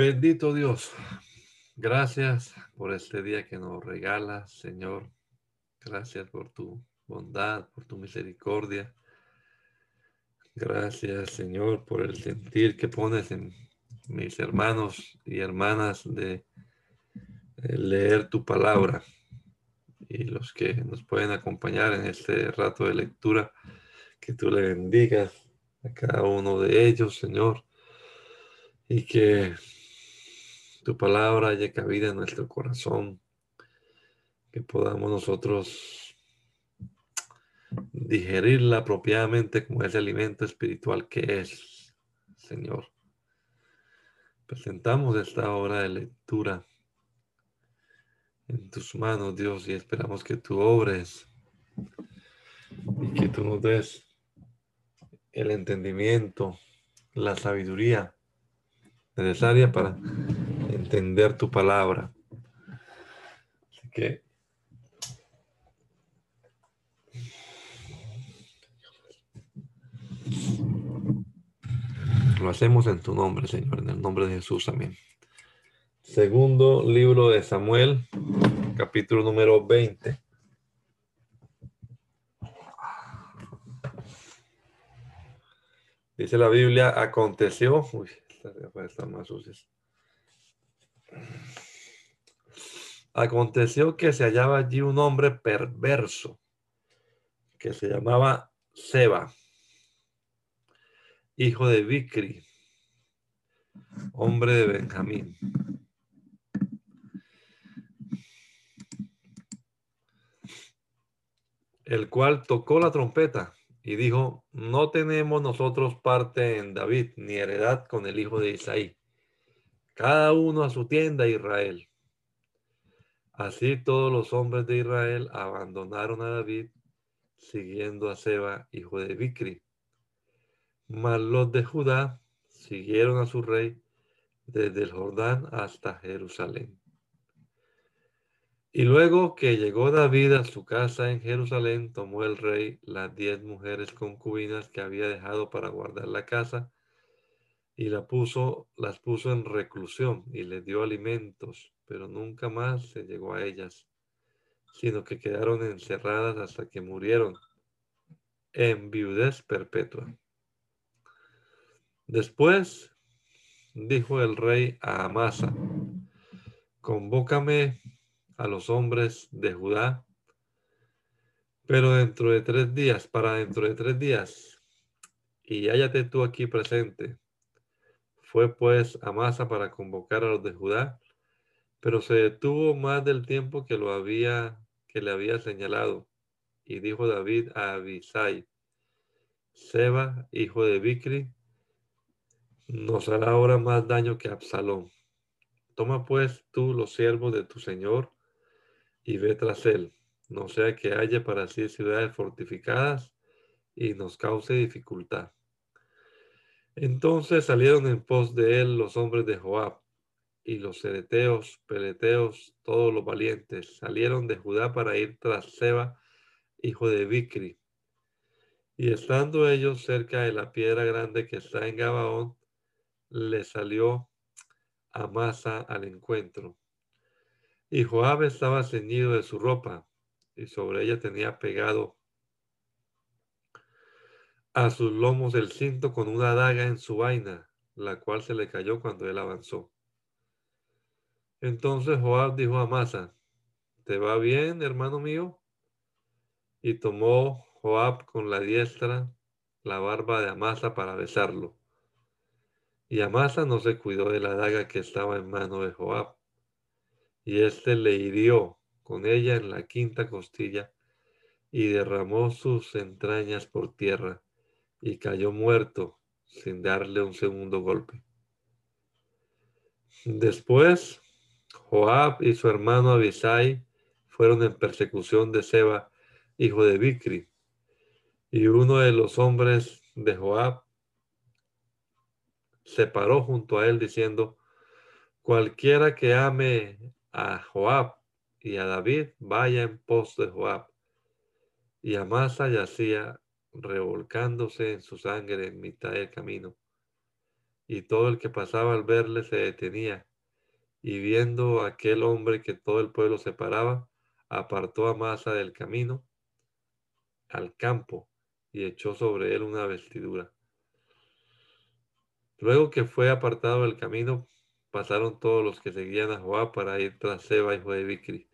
Bendito Dios, gracias por este día que nos regalas, Señor. Gracias por tu bondad, por tu misericordia. Gracias, Señor, por el sentir que pones en mis hermanos y hermanas de leer tu palabra y los que nos pueden acompañar en este rato de lectura, que tú le bendigas a cada uno de ellos, Señor, y que tu palabra haya cabida en nuestro corazón, que podamos nosotros digerirla apropiadamente como ese alimento espiritual que es, Señor. Presentamos esta hora de lectura en tus manos, Dios, y esperamos que tú obres y que tú nos des el entendimiento, la sabiduría necesaria para entender tu palabra. Así que lo hacemos en tu nombre, Señor, en el nombre de Jesús. Amén. Segundo libro de Samuel, capítulo número 20. Dice la Biblia, aconteció, uy, están más sucias. Aconteció que se hallaba allí un hombre perverso que se llamaba Seba, hijo de Vicri, hombre de Benjamín. El cual tocó la trompeta y dijo, no tenemos nosotros parte en David ni heredad con el hijo de Isaí cada uno a su tienda Israel. Así todos los hombres de Israel abandonaron a David, siguiendo a Seba, hijo de Bicri. Mas los de Judá siguieron a su rey desde el Jordán hasta Jerusalén. Y luego que llegó David a su casa en Jerusalén, tomó el rey las diez mujeres concubinas que había dejado para guardar la casa y la puso, las puso en reclusión y les dio alimentos, pero nunca más se llegó a ellas, sino que quedaron encerradas hasta que murieron en viudez perpetua. Después dijo el rey a Amasa, convócame a los hombres de Judá, pero dentro de tres días, para dentro de tres días, y hállate tú aquí presente fue pues Amasa para convocar a los de Judá, pero se detuvo más del tiempo que lo había que le había señalado. Y dijo David a Abisai, Seba, hijo de Bicri, nos hará ahora más daño que Absalón. Toma pues tú los siervos de tu señor y ve tras él, no sea que haya para sí ciudades fortificadas y nos cause dificultad. Entonces salieron en pos de él los hombres de Joab y los cereteos, peleteos, todos los valientes, salieron de Judá para ir tras Seba, hijo de Bicri. Y estando ellos cerca de la piedra grande que está en Gabaón, le salió Amasa al encuentro. Y Joab estaba ceñido de su ropa, y sobre ella tenía pegado a sus lomos el cinto con una daga en su vaina, la cual se le cayó cuando él avanzó. Entonces Joab dijo a Masa, ¿te va bien, hermano mío? Y tomó Joab con la diestra la barba de Amasa para besarlo. Y Amasa no se cuidó de la daga que estaba en mano de Joab. Y éste le hirió con ella en la quinta costilla y derramó sus entrañas por tierra y cayó muerto sin darle un segundo golpe. Después, Joab y su hermano Abisai fueron en persecución de Seba, hijo de Bicri, y uno de los hombres de Joab se paró junto a él diciendo, cualquiera que ame a Joab y a David, vaya en pos de Joab. Y Amasa yacía revolcándose en su sangre en mitad del camino. Y todo el que pasaba al verle se detenía, y viendo aquel hombre que todo el pueblo separaba, apartó a Amasa del camino al campo y echó sobre él una vestidura. Luego que fue apartado del camino, pasaron todos los que seguían a Joab para ir tras Seba, hijo de Bicri.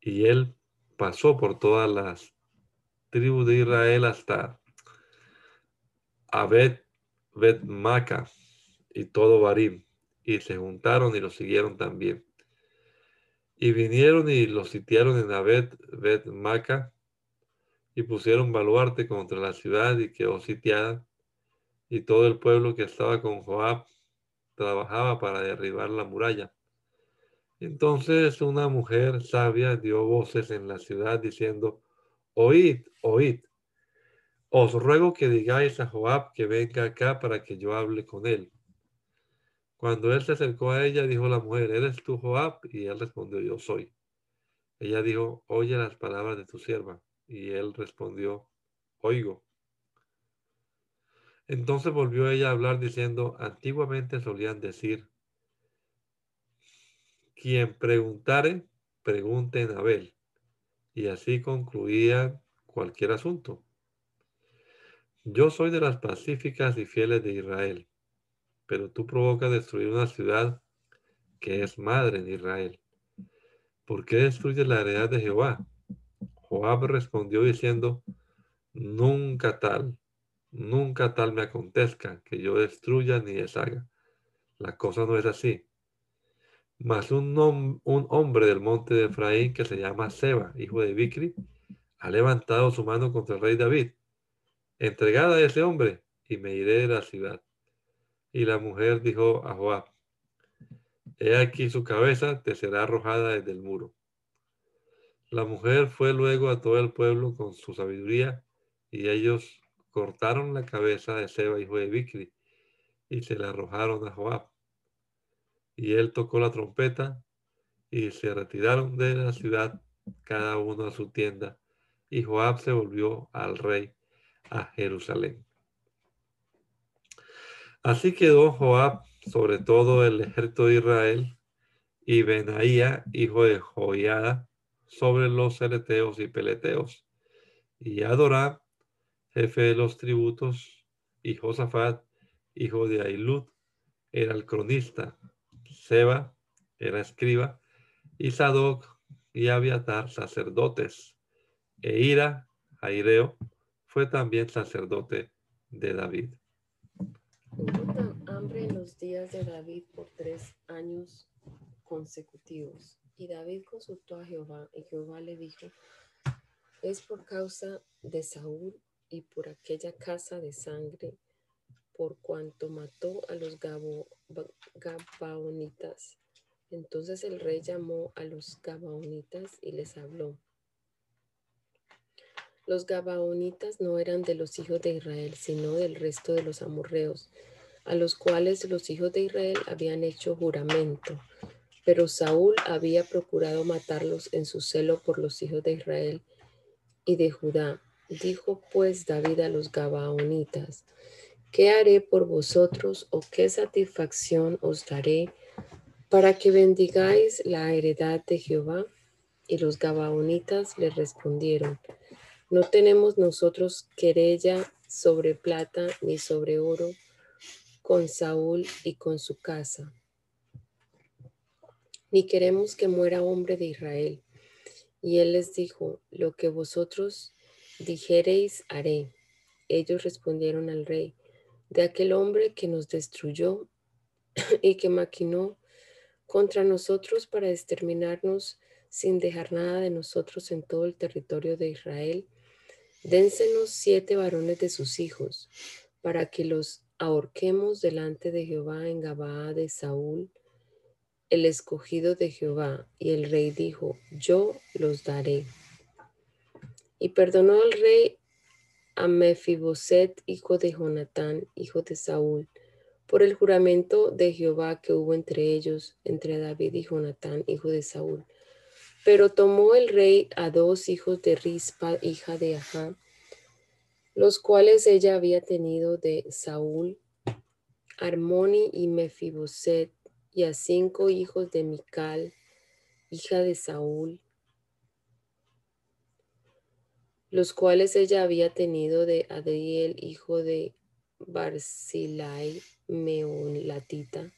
Y él pasó por todas las tribus de Israel hasta Abed, Bet Maca y todo Barim, y se juntaron y lo siguieron también. Y vinieron y lo sitiaron en Abed, Bet Maca, y pusieron baluarte contra la ciudad y quedó sitiada, y todo el pueblo que estaba con Joab trabajaba para derribar la muralla. Entonces una mujer sabia dio voces en la ciudad diciendo, oíd, oíd, os ruego que digáis a Joab que venga acá para que yo hable con él. Cuando él se acercó a ella, dijo la mujer, ¿eres tú Joab? Y él respondió, yo soy. Ella dijo, oye las palabras de tu sierva. Y él respondió, oigo. Entonces volvió ella a hablar diciendo, antiguamente solían decir, quien preguntare, pregunte en Abel. Y así concluían cualquier asunto. Yo soy de las pacíficas y fieles de Israel, pero tú provocas destruir una ciudad que es madre de Israel. ¿Por qué destruyes la heredad de Jehová? Joab respondió diciendo, nunca tal, nunca tal me acontezca que yo destruya ni deshaga. La cosa no es así. Mas un, un hombre del monte de Efraín que se llama Seba, hijo de Bicri, ha levantado su mano contra el rey David. Entregada a ese hombre y me iré de la ciudad. Y la mujer dijo a Joab, he aquí su cabeza te será arrojada desde el muro. La mujer fue luego a todo el pueblo con su sabiduría y ellos cortaron la cabeza de Seba, hijo de Bicri, y se la arrojaron a Joab. Y él tocó la trompeta y se retiraron de la ciudad, cada uno a su tienda, y Joab se volvió al rey a Jerusalén. Así quedó Joab sobre todo el ejército de Israel y Benaía, hijo de Joiada, sobre los cereteos y peleteos. Y Adorá, jefe de los tributos, y Josafat, hijo de Ailud, era el cronista. Seba era escriba, y Sadoc y Abiatar sacerdotes. E Ira, Aireo, fue también sacerdote de David. Hubo hambre en los días de David por tres años consecutivos. Y David consultó a Jehová, y Jehová le dijo, es por causa de Saúl y por aquella casa de sangre, por cuanto mató a los Gabaonitas. Entonces el rey llamó a los Gabaonitas y les habló. Los Gabaonitas no eran de los hijos de Israel, sino del resto de los amorreos, a los cuales los hijos de Israel habían hecho juramento pero Saúl había procurado matarlos en su celo por los hijos de Israel y de Judá. Dijo pues David a los Gabaonitas, ¿qué haré por vosotros o qué satisfacción os daré para que bendigáis la heredad de Jehová? Y los Gabaonitas le respondieron, no tenemos nosotros querella sobre plata ni sobre oro con Saúl y con su casa ni queremos que muera hombre de Israel. Y él les dijo, lo que vosotros dijereis haré. Ellos respondieron al rey, de aquel hombre que nos destruyó y que maquinó contra nosotros para exterminarnos, sin dejar nada de nosotros en todo el territorio de Israel, dénsenos siete varones de sus hijos, para que los ahorquemos delante de Jehová en Gabaa de Saúl, el escogido de Jehová. Y el rey dijo, yo los daré. Y perdonó el rey a Mefiboset, hijo de Jonatán, hijo de Saúl, por el juramento de Jehová que hubo entre ellos, entre David y Jonatán, hijo de Saúl. Pero tomó el rey a dos hijos de Rispa, hija de Ajá, los cuales ella había tenido de Saúl, Armoni y Mefiboset, y a cinco hijos de Mical, hija de Saúl, los cuales ella había tenido de Adriel, hijo de Barzilai, Meolatita,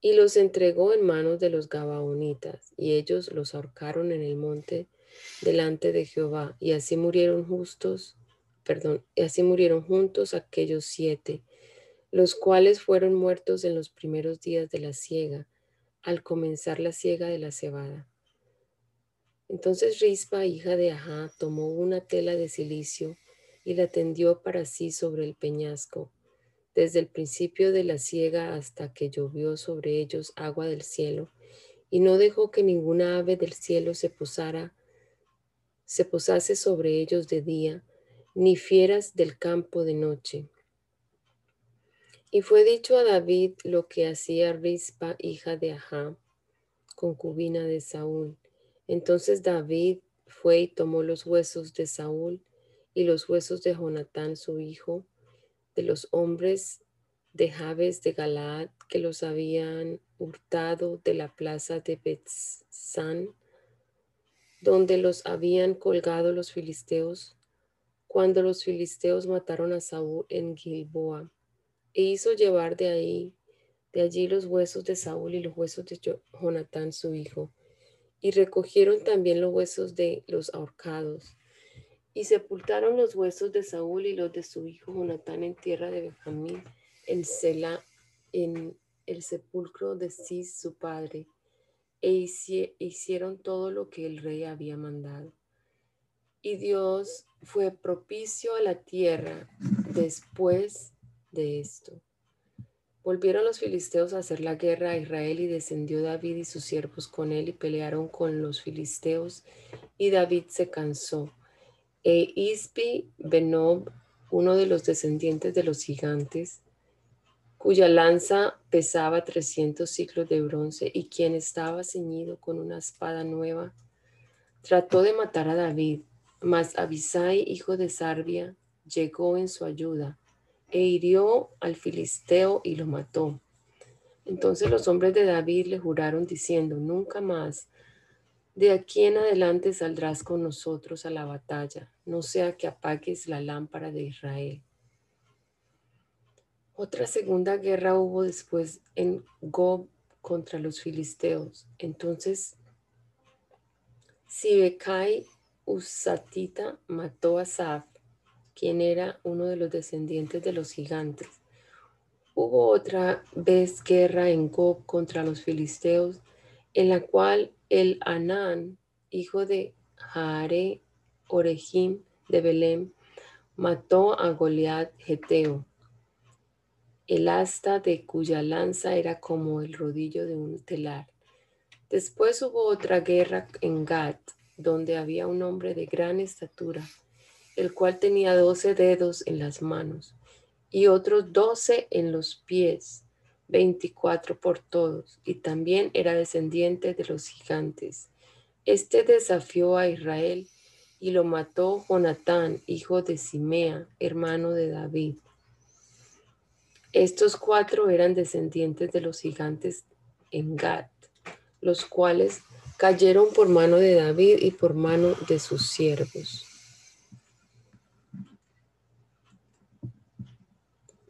y los entregó en manos de los Gabaonitas, y ellos los ahorcaron en el monte delante de Jehová, y así murieron justos, perdón, y así murieron juntos aquellos siete, los cuales fueron muertos en los primeros días de la siega, al comenzar la siega de la cebada. Entonces Rispa, hija de Ajá, tomó una tela de silicio y la tendió para sí sobre el peñasco, desde el principio de la siega hasta que llovió sobre ellos agua del cielo, y no dejó que ninguna ave del cielo se posara, se posase sobre ellos de día, ni fieras del campo de noche. Y fue dicho a David lo que hacía Rispa, hija de Ahá, concubina de Saúl. Entonces David fue y tomó los huesos de Saúl y los huesos de Jonatán, su hijo, de los hombres de Jabes de Galaad que los habían hurtado de la plaza de Betzán, donde los habían colgado los filisteos, cuando los filisteos mataron a Saúl en Gilboa, e hizo llevar de ahí, de allí los huesos de Saúl y los huesos de Jonatán su hijo, y recogieron también los huesos de los ahorcados y sepultaron los huesos de Saúl y los de su hijo Jonatán en tierra de Benjamín, en Sela, en el sepulcro de Cis, su padre, e hicieron todo lo que el rey había mandado. Y Dios fue propicio a la tierra después de esto. Volvieron los filisteos a hacer la guerra a Israel y descendió David y sus siervos con él y pelearon con los filisteos y David se cansó. E Ispi Benob, uno de los descendientes de los gigantes, cuya lanza pesaba 300 ciclos de bronce y quien estaba ceñido con una espada nueva, trató de matar a David, mas Abisai, hijo de Sarbia, llegó en su ayuda e hirió al filisteo y lo mató. Entonces los hombres de David le juraron diciendo, nunca más de aquí en adelante saldrás con nosotros a la batalla, no sea que apagues la lámpara de Israel. Otra segunda guerra hubo después en Gob contra los filisteos. Entonces, Sibekai Usatita mató a Saf, quien era uno de los descendientes de los gigantes. Hubo otra vez guerra en Gob contra los filisteos, en la cual el Anán, hijo de Jare Orejim de Belém, mató a Goliat Geteo, el asta de cuya lanza era como el rodillo de un telar. Después hubo otra guerra en Gat, donde había un hombre de gran estatura, el cual tenía doce dedos en las manos y otros doce en los pies 24 por todos, y también era descendiente de los gigantes. Este desafió a Israel y lo mató Jonatán, hijo de Simea, hermano de David. Estos cuatro eran descendientes de los gigantes en Gad, los cuales cayeron por mano de David y por mano de sus siervos.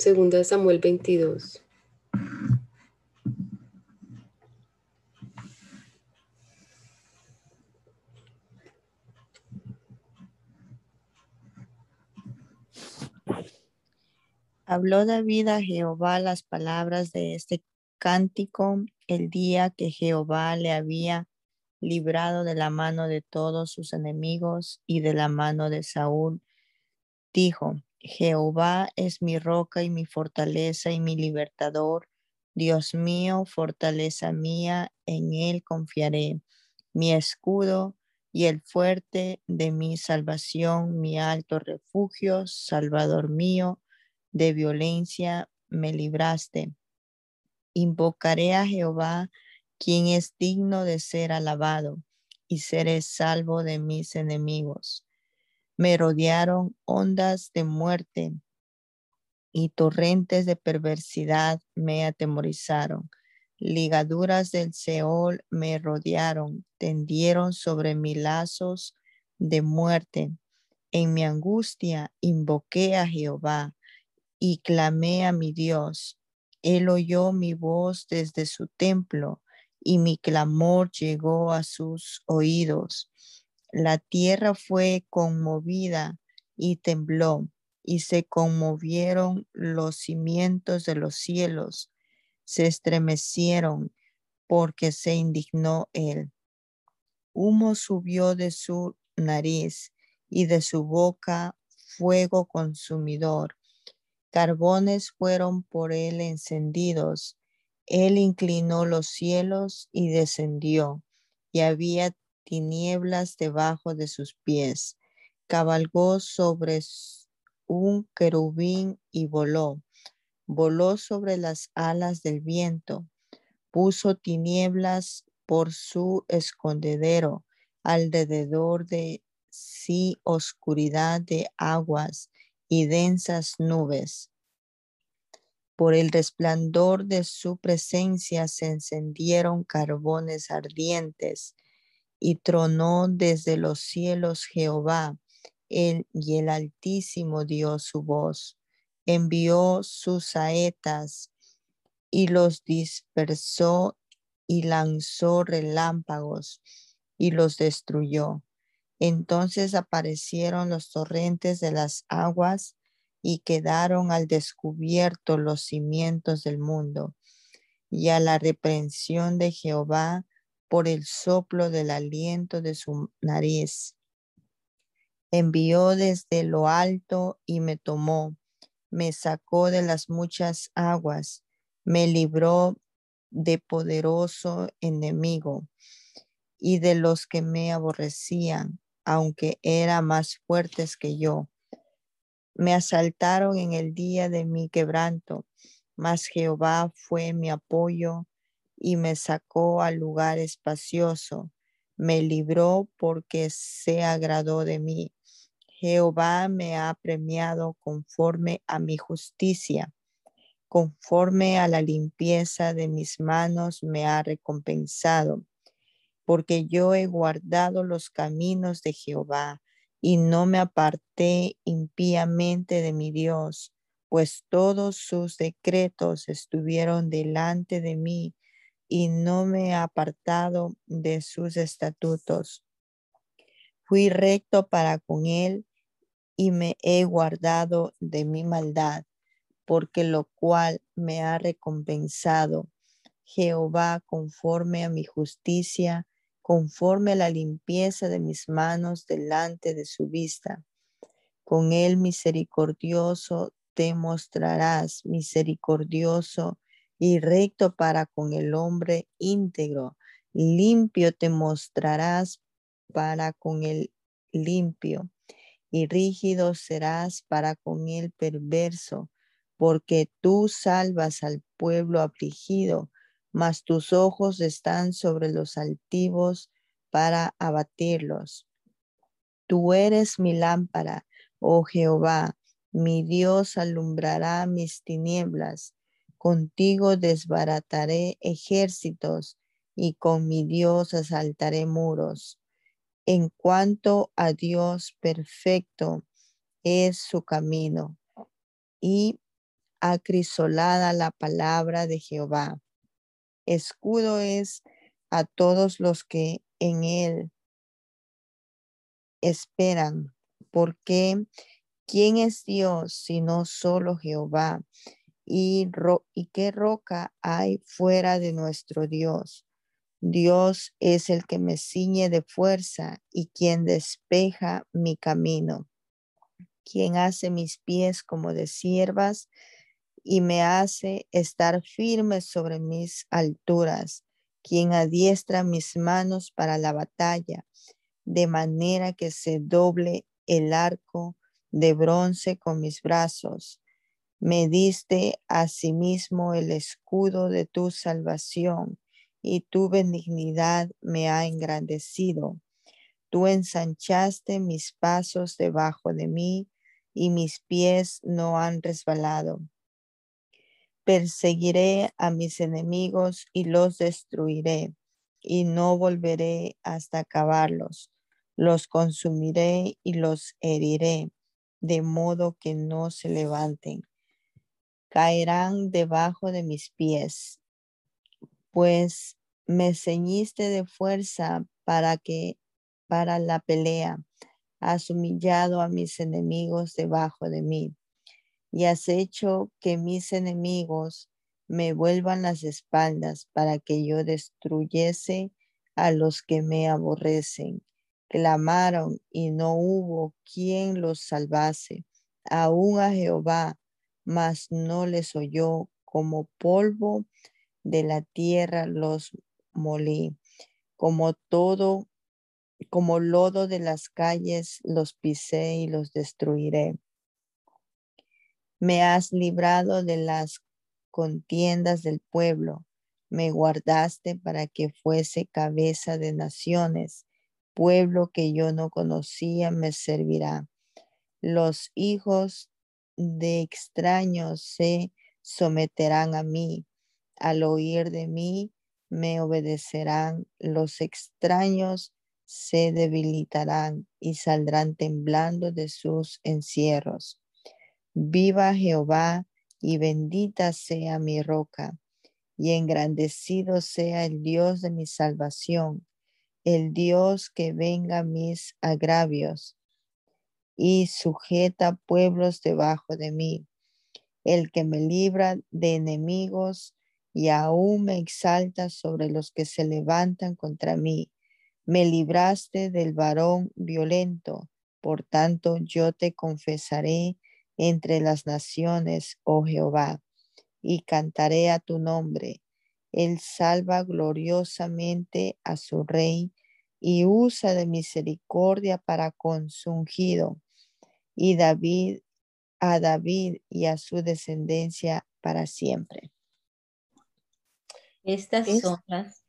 Segunda Samuel 22. Habló David a Jehová las palabras de este cántico el día que Jehová le había librado de la mano de todos sus enemigos y de la mano de Saúl, dijo, Jehová es mi roca y mi fortaleza y mi libertador. Dios mío, fortaleza mía, en él confiaré. Mi escudo y el fuerte de mi salvación, mi alto refugio, Salvador mío, de violencia me libraste. Invocaré a Jehová, quien es digno de ser alabado, y seré salvo de mis enemigos. Me rodearon ondas de muerte y torrentes de perversidad me atemorizaron. Ligaduras del Seol me rodearon, tendieron sobre mí lazos de muerte. En mi angustia invoqué a Jehová y clamé a mi Dios. Él oyó mi voz desde su templo y mi clamor llegó a sus oídos. La tierra fue conmovida y tembló, y se conmovieron los cimientos de los cielos, se estremecieron porque se indignó él. Humo subió de su nariz y de su boca fuego consumidor. Carbones fueron por él encendidos. Él inclinó los cielos y descendió, y había tinieblas debajo de sus pies. Cabalgó sobre un querubín y voló. Voló sobre las alas del viento. Puso tinieblas por su escondedero alrededor de sí oscuridad de aguas y densas nubes. Por el resplandor de su presencia se encendieron carbones ardientes y tronó desde los cielos Jehová, él y el Altísimo dio su voz, envió sus saetas y los dispersó y lanzó relámpagos y los destruyó. Entonces aparecieron los torrentes de las aguas y quedaron al descubierto los cimientos del mundo. Y a la reprensión de Jehová por el soplo del aliento de su nariz. Envió desde lo alto y me tomó, me sacó de las muchas aguas, me libró de poderoso enemigo y de los que me aborrecían, aunque eran más fuertes que yo. Me asaltaron en el día de mi quebranto, mas Jehová fue mi apoyo y me sacó al lugar espacioso. Me libró porque se agradó de mí. Jehová me ha premiado conforme a mi justicia, conforme a la limpieza de mis manos me ha recompensado, porque yo he guardado los caminos de Jehová y no me aparté impíamente de mi Dios, pues todos sus decretos estuvieron delante de mí y no me he apartado de sus estatutos. Fui recto para con él y me he guardado de mi maldad, porque lo cual me ha recompensado Jehová conforme a mi justicia, conforme a la limpieza de mis manos delante de su vista. Con él misericordioso te mostrarás, misericordioso y recto para con el hombre íntegro. Limpio te mostrarás para con el limpio y rígido serás para con el perverso, porque tú salvas al pueblo afligido, mas tus ojos están sobre los altivos para abatirlos. Tú eres mi lámpara, oh Jehová, mi Dios alumbrará mis tinieblas. Contigo desbarataré ejércitos y con mi Dios asaltaré muros. En cuanto a Dios perfecto es su camino y acrisolada la palabra de Jehová. Escudo es a todos los que en él esperan, porque ¿quién es Dios sino solo Jehová? Y, qué roca hay fuera de nuestro Dios. Dios es el que me ciñe de fuerza y quien despeja mi camino, quien hace mis pies como de siervas y me hace estar firme sobre mis alturas, quien adiestra mis manos para la batalla, de manera que se doble el arco de bronce con mis brazos. Me diste asimismo el escudo de tu salvación y tu benignidad me ha engrandecido. Tú ensanchaste mis pasos debajo de mí y mis pies no han resbalado. Perseguiré a mis enemigos y los destruiré y no volveré hasta acabarlos. Los consumiré y los heriré de modo que no se levanten. Caerán debajo de mis pies pues me ceñiste de fuerza para que para la pelea. Has humillado a mis enemigos debajo de mí y has hecho que mis enemigos me vuelvan las espaldas para que yo destruyese a los que me aborrecen. Clamaron y no hubo quien los salvase, aún a Jehová, mas no les oyó como polvo de la tierra los molí, como todo, como lodo de las calles los pisé y los destruiré. Me has librado de las contiendas del pueblo, me guardaste para que fuese cabeza de naciones, pueblo que yo no conocía me servirá. Los hijos de extraños se someterán a mí, al oír de mí me obedecerán, los extraños se debilitarán y saldrán temblando de sus encierros. Viva Jehová y bendita sea mi roca, y engrandecido sea el Dios de mi salvación, el Dios que venga mis agravios y sujeta pueblos debajo de mí, el que me libra de enemigos y aún me exaltas sobre los que se levantan contra mí. Me libraste del varón violento, por tanto yo te confesaré entre las naciones, oh Jehová, y cantaré a tu nombre. Él salva gloriosamente a su rey y usa de misericordia para con su ungido, y David a David y a su descendencia para siempre. Estas son las...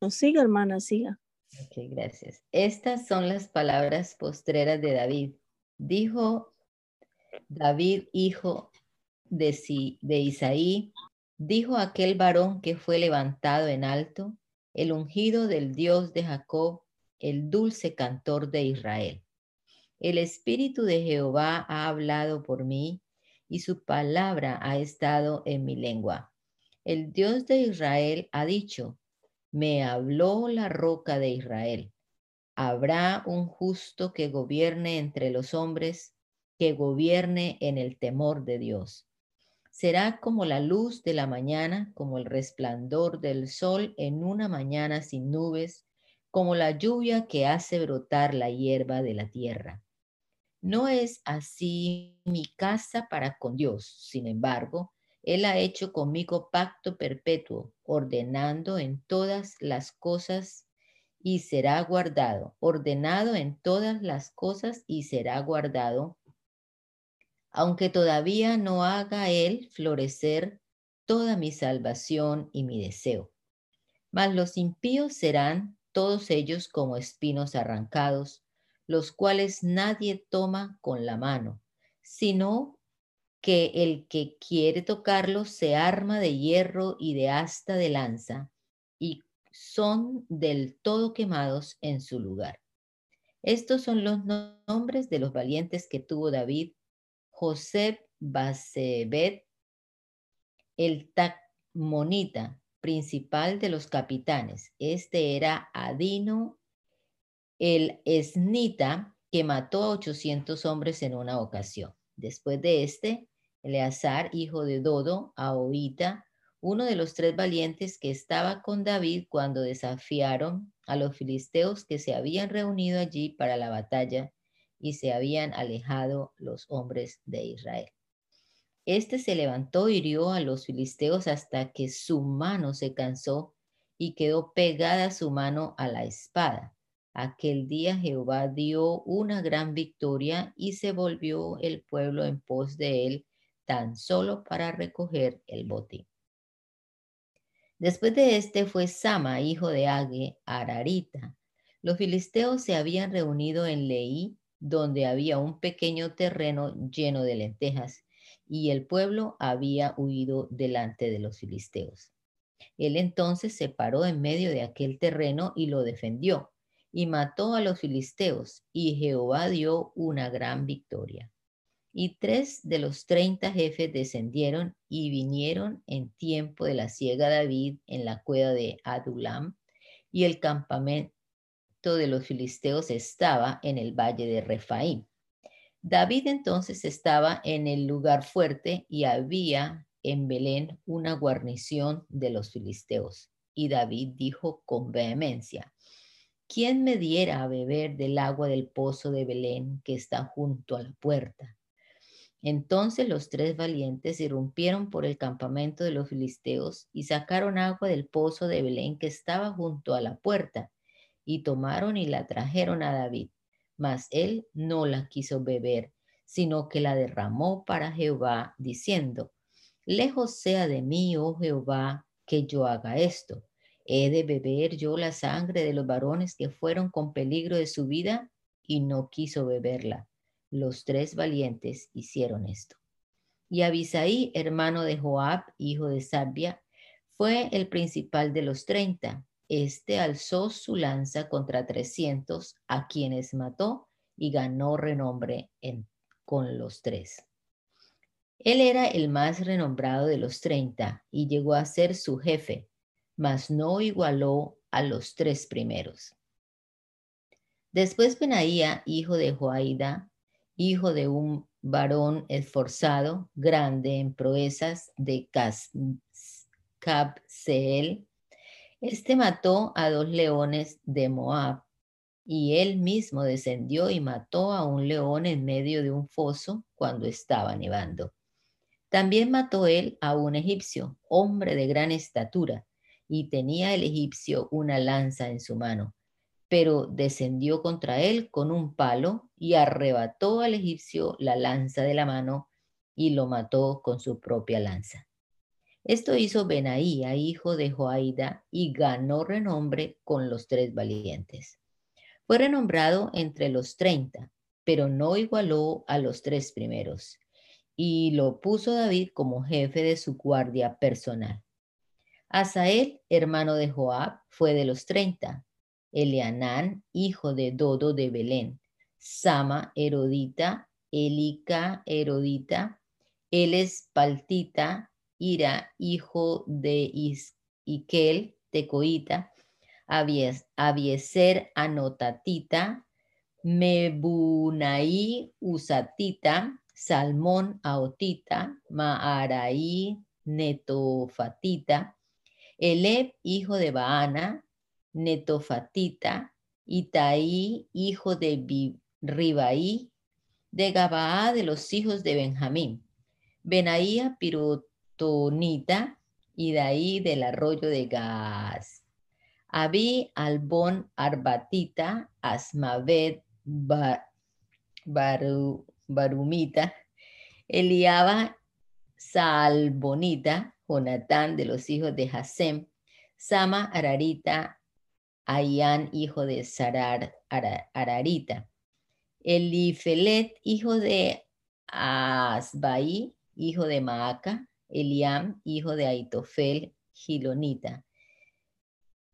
No, siga, hermana, siga. Ok, gracias. Estas son las palabras postreras de David. Dijo David, hijo de, de Isaí, dijo aquel varón que fue levantado en alto, el ungido del Dios de Jacob, el dulce cantor de Israel. El Espíritu de Jehová ha hablado por mí y su palabra ha estado en mi lengua. El Dios de Israel ha dicho, me habló la roca de Israel. Habrá un justo que gobierne entre los hombres, que gobierne en el temor de Dios. Será como la luz de la mañana, como el resplandor del sol en una mañana sin nubes, como la lluvia que hace brotar la hierba de la tierra. No es así mi casa para con Dios. Sin embargo, Él ha hecho conmigo pacto perpetuo, ordenando en todas las cosas y será guardado, ordenado en todas las cosas y será guardado, aunque todavía no haga Él florecer toda mi salvación y mi deseo. Mas los impíos serán todos ellos como espinos arrancados los cuales nadie toma con la mano, sino que el que quiere tocarlos se arma de hierro y de asta de lanza, y son del todo quemados en su lugar. Estos son los nombres de los valientes que tuvo David, José Basebet, el Tacmonita, principal de los capitanes. Este era Adino el Esnita, que mató a 800 hombres en una ocasión. Después de este, Eleazar, hijo de Dodo, Ahoita, uno de los tres valientes que estaba con David cuando desafiaron a los filisteos que se habían reunido allí para la batalla y se habían alejado los hombres de Israel. Este se levantó y hirió a los filisteos hasta que su mano se cansó y quedó pegada su mano a la espada. Aquel día Jehová dio una gran victoria y se volvió el pueblo en pos de él tan solo para recoger el botín. Después de este fue Sama, hijo de Age, Ararita. Los filisteos se habían reunido en Leí, donde había un pequeño terreno lleno de lentejas, y el pueblo había huido delante de los filisteos. Él entonces se paró en medio de aquel terreno y lo defendió y mató a los filisteos, y Jehová dio una gran victoria. Y tres de los treinta jefes descendieron y vinieron en tiempo de la ciega David en la cueva de Adulam, y el campamento de los filisteos estaba en el valle de Refaim. David entonces estaba en el lugar fuerte y había en Belén una guarnición de los filisteos. Y David dijo con vehemencia, ¿quién me diera a beber del agua del pozo de Belén que está junto a la puerta? Entonces los tres valientes irrumpieron por el campamento de los filisteos y sacaron agua del pozo de Belén que estaba junto a la puerta, y tomaron y la trajeron a David. Mas él no la quiso beber, sino que la derramó para Jehová, diciendo, Lejos sea de mí, oh Jehová, que yo haga esto ¿He de beber yo la sangre de los varones que fueron con peligro de su vida? Y no quiso beberla. Los tres valientes hicieron esto. Y Abisaí, hermano de Joab, hijo de Sabia, fue el principal de los treinta. Este alzó su lanza contra trescientos, a quienes mató y ganó renombre con los tres. Él era el más renombrado de los treinta y llegó a ser su jefe mas no igualó a los tres primeros. Después Benaía, hijo de Joaida, hijo de un varón esforzado, grande en proezas de Cabseel, este mató a dos leones de Moab, y él mismo descendió y mató a un león en medio de un foso cuando estaba nevando. También mató él a un egipcio, hombre de gran estatura, y tenía el egipcio una lanza en su mano, pero descendió contra él con un palo y arrebató al egipcio la lanza de la mano y lo mató con su propia lanza. Esto hizo Benaía, hijo de Joaida, y ganó renombre con los tres valientes. Fue renombrado entre los treinta, pero no igualó a los tres primeros, y lo puso David como jefe de su guardia personal. Asael, hermano de Joab, fue de los treinta. Elianán, hijo de Dodo de Belén. Sama, Herodita. Elica, Herodita. Eles, Paltita. Ira, hijo de Ikel, Tecoita. Abieser, Anotatita. Mebunaí, Usatita. Salmón, Aotita. Maaraí, Netofatita. Eleb, hijo de Baana, Netofatita, Itaí, hijo de Ribaí, de Gabaá de los hijos de Benjamín, Benaía, Pirotonita, y de ahí del arroyo de Gaz. Abí, Albón, Arbatita, Asmaved, Barumita, Eliaba, Salbonita, Jonatán de los hijos de Hasem, Sama, Ararita, Ayán, hijo de Sarar, Ararita, Elifelet, hijo de Asbaí, hijo de Maaca, Eliam, hijo de Aitofel, Gilonita,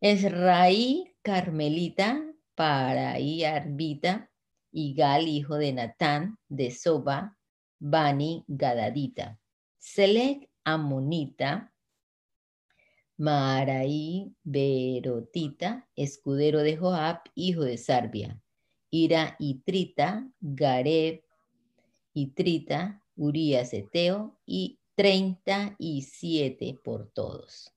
Esraí, Carmelita, Paraí, Arbita, Igal, hijo de Natán, de Soba, Bani, Gadadita, Selec, Amonita, Maraí, Berotita, escudero de Joab, hijo de Sarbia, Ira Itrita, Gareb, Itrita, Urías Eteo y treinta y siete por todos.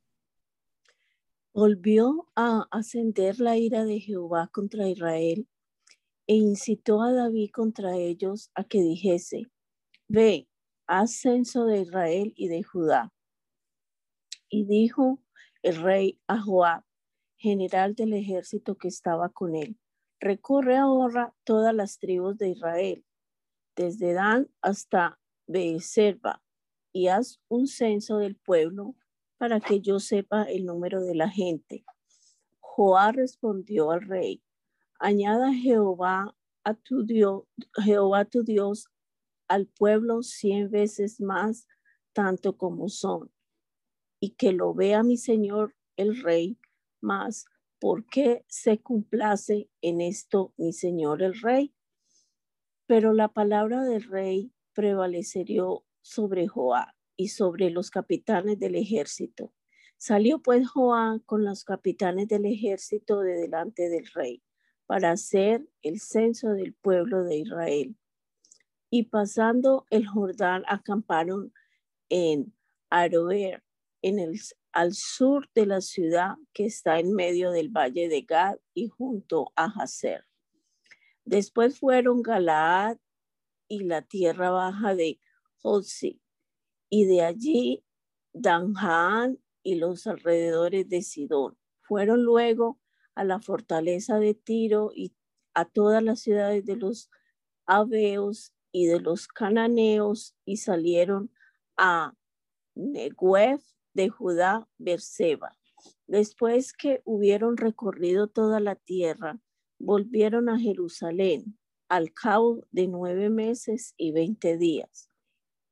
Volvió a ascender la ira de Jehová contra Israel e incitó a David contra ellos a que dijese, ve, haz censo de Israel y de Judá. Y dijo el rey a Joab, general del ejército que estaba con él, recorre ahora todas las tribus de Israel, desde Dan hasta Beersheba, y haz un censo del pueblo para que yo sepa el número de la gente. Joab respondió al rey, añada Jehová a tu Dios, Jehová tu Dios al pueblo cien veces más, tanto como son, y que lo vea mi señor el rey más. ¿Por qué se complace en esto mi señor el rey? Pero la palabra del rey prevalecería sobre Joab y sobre los capitanes del ejército. Salió pues Joab con los capitanes del ejército de delante del rey para hacer el censo del pueblo de Israel. Y pasando el Jordán acamparon en Aroer, en el, al sur de la ciudad que está en medio del valle de Gad y junto a Hazer. Después fueron Galaad y la tierra baja de Y de allí Danjaan y los alrededores de Sidón. Fueron luego a la fortaleza de Tiro y a todas las ciudades de los Abeos y de los Cananeos y salieron a Neguev de Judá, Berseba. Después que hubieron recorrido toda la tierra, volvieron a Jerusalén al cabo de nueve meses y veinte días.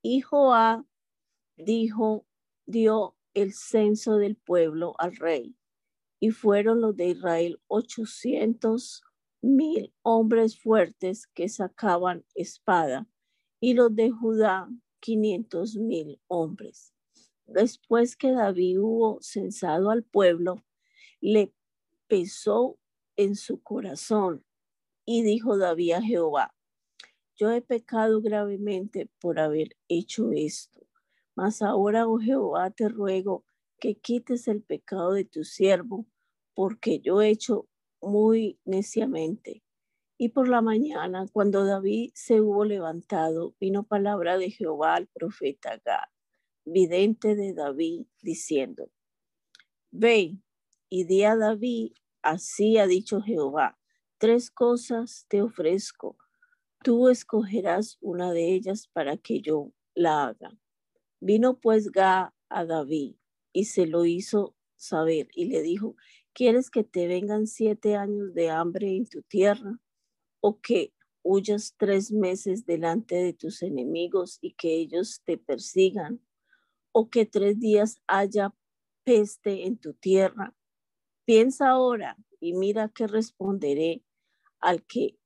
Y Joá dijo, dio el censo del pueblo al rey y fueron los de Israel ochocientos mil hombres fuertes que sacaban espada, y los de Judá quinientos mil hombres. Después que David hubo censado al pueblo, le pesó en su corazón y dijo David a Jehová, yo he pecado gravemente por haber hecho esto, mas ahora, oh Jehová, te ruego que quites el pecado de tu siervo, porque yo he hecho muy neciamente. Y por la mañana, cuando David se hubo levantado, vino palabra de Jehová al profeta Gad, vidente de David, diciendo, Ve y di a David, así ha dicho Jehová, tres cosas te ofrezco, tú escogerás una de ellas para que yo la haga. Vino pues Gad a David y se lo hizo saber y le dijo, ¿quieres que te vengan siete años de hambre en tu tierra o que huyas tres meses delante de tus enemigos y que ellos te persigan o que tres días haya peste en tu tierra? Piensa ahora y mira qué responderé al que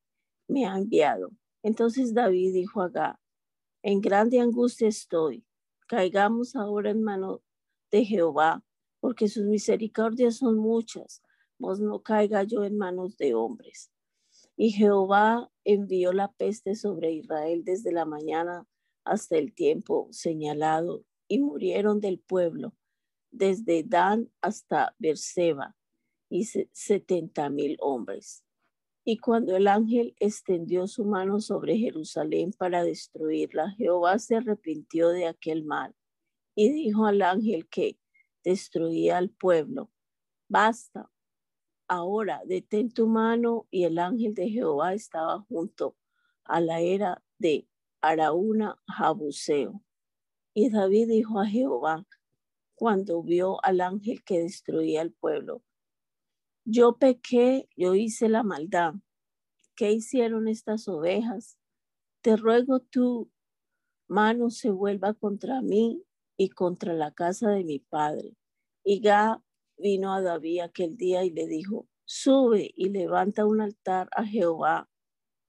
me ha enviado. Entonces David dijo a Gad, en grande angustia estoy, caigamos ahora en mano de Jehová, porque sus misericordias son muchas, vos no caiga yo en manos de hombres. Y Jehová envió la peste sobre Israel desde la mañana hasta el tiempo señalado, y murieron del pueblo, desde Dan hasta Berseba, y setenta mil hombres. Y cuando el ángel extendió su mano sobre Jerusalén para destruirla, Jehová se arrepintió de aquel mal y dijo al ángel que destruía al pueblo, basta, ahora detén tu mano y el ángel de Jehová estaba junto a la era de Araúna Jabuseo. Y David dijo a Jehová cuando vio al ángel que destruía al pueblo, yo pequé, yo hice la maldad. ¿Qué hicieron estas ovejas? Te ruego tu mano se vuelva contra mí y contra la casa de mi padre. Y Gá vino a David aquel día y le dijo, sube y levanta un altar a Jehová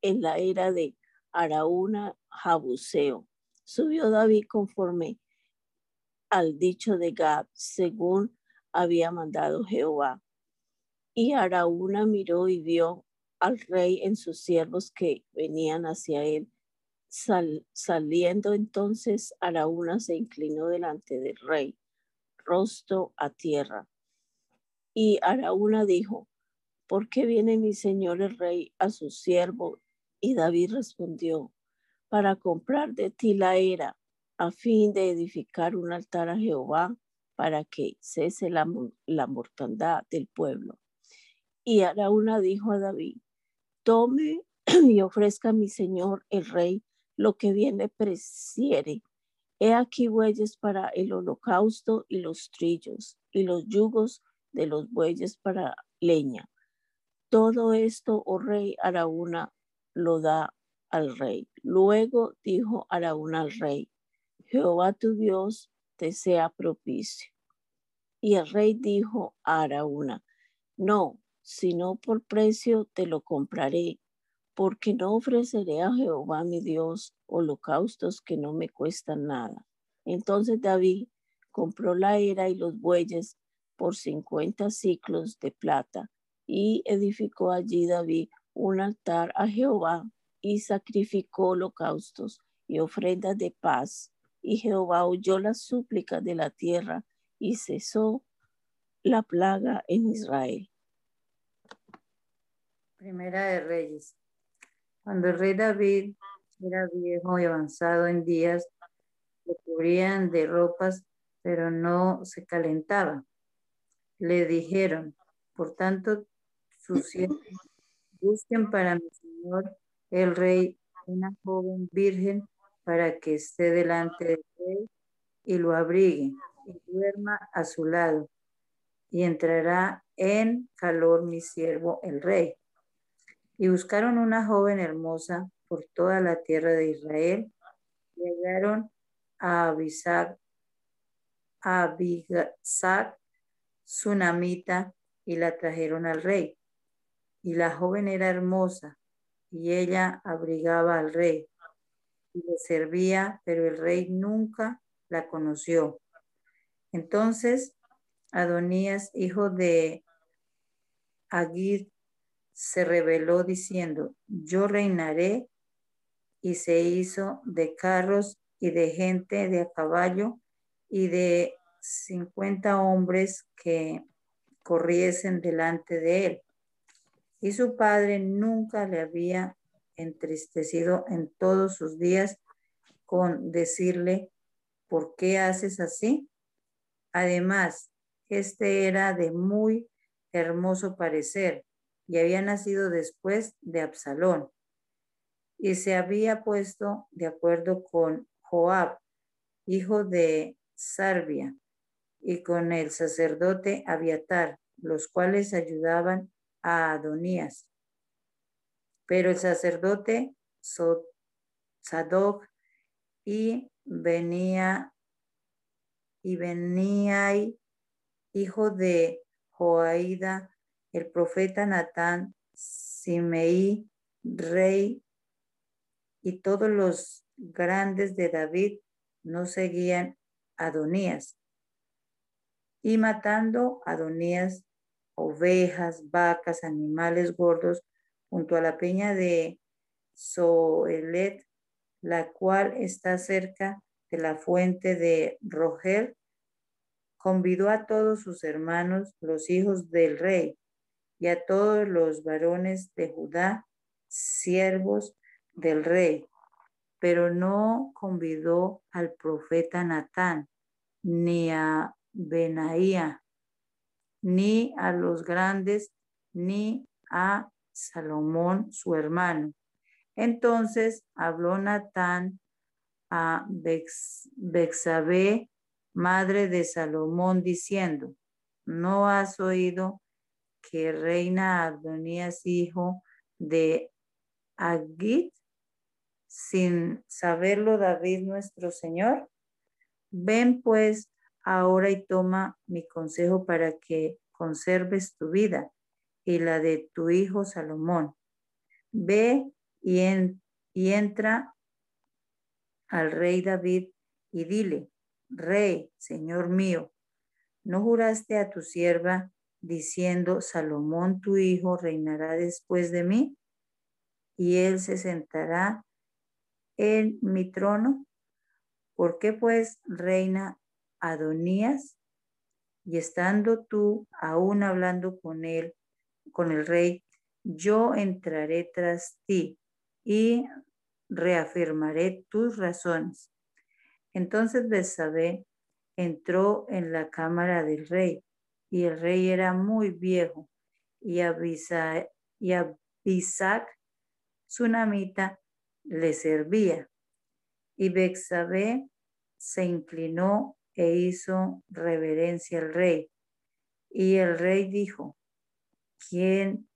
en la era de Araúna Jabuseo. Subió David conforme al dicho de Gad, según había mandado Jehová. Y Araúna miró y vio al rey en sus siervos que venían hacia él, saliendo entonces Araúna se inclinó delante del rey, rostro a tierra. Y Araúna dijo, ¿por qué viene mi señor el rey a su siervo? Y David respondió, para comprar de ti la era, a fin de edificar un altar a Jehová, para que cese la, la mortandad del pueblo. Y Araúna dijo a David, tome y ofrezca a mi señor el rey lo que viene presiere. He aquí bueyes para el holocausto y los trillos y los yugos de los bueyes para leña. Todo esto, oh rey Araúna, lo da al rey. Luego dijo Araúna al rey, Jehová tu Dios te sea propicio. Y el rey dijo a Araúna, no, sino por precio te lo compraré porque no ofreceré a Jehová mi Dios holocaustos que no me cuestan nada. Entonces David compró la era y los bueyes por cincuenta ciclos de plata y edificó allí David un altar a Jehová y sacrificó holocaustos y ofrendas de paz. Y Jehová oyó las súplicas de la tierra y cesó la plaga en Israel. Primera de Reyes. Cuando el rey David era viejo y avanzado en días, lo cubrían de ropas, pero no se calentaba. Le dijeron, por tanto, sus busquen para mi señor el rey una joven virgen para que esté delante del rey y lo abrigue y duerma a su lado. Y entrará en calor mi siervo el rey y buscaron una joven hermosa por toda la tierra de Israel. Llegaron a Abisag, a Sunamita, y la trajeron al rey. Y la joven era hermosa, y ella abrigaba al rey, y le servía, pero el rey nunca la conoció. Entonces, Adonías, hijo de Agid, se reveló diciendo, yo reinaré, y se hizo de carros y de gente de a caballo y de cincuenta hombres que corriesen delante de él. Y su padre nunca le había entristecido en todos sus días con decirle, ¿por qué haces así? Además, este era de muy hermoso parecer y había nacido después de Absalón. Y se había puesto de acuerdo con Joab, hijo de Sarbia, y con el sacerdote Abiatar, los cuales ayudaban a Adonías. Pero el sacerdote Sadoc y venía y venía hijo de Joaida, el profeta Natán, Simei, rey, y todos los grandes de David no seguían a Adonías. Y matando a Adonías ovejas, vacas, animales gordos, junto a la peña de Soelet, la cual está cerca de la fuente de Rogel, convidó a todos sus hermanos, los hijos del rey, y a todos los varones de Judá, siervos del rey, pero no convidó al profeta Natán, ni a Benaía, ni a los grandes, ni a Salomón, su hermano. Entonces habló Natán a Bexabé, madre de Salomón, diciendo, ¿no has oído que reina Adonías, hijo de Agit, sin saberlo David nuestro Señor? Ven pues ahora y toma mi consejo para que conserves tu vida y la de tu hijo Salomón. Ve y, y entra al rey David y dile, Rey, Señor mío, ¿no juraste a tu sierva diciendo, Salomón tu hijo reinará después de mí, y él se sentará en mi trono? ¿Por qué pues reina Adonías? Y estando tú aún hablando con él, con el rey, yo entraré tras ti y reafirmaré tus razones. Entonces Betsabé entró en la cámara del rey, y el rey era muy viejo, y Abisac, y Abisac Tsunamita le servía. Y Bexabé se inclinó e hizo reverencia al rey. Y el rey dijo, ¿quién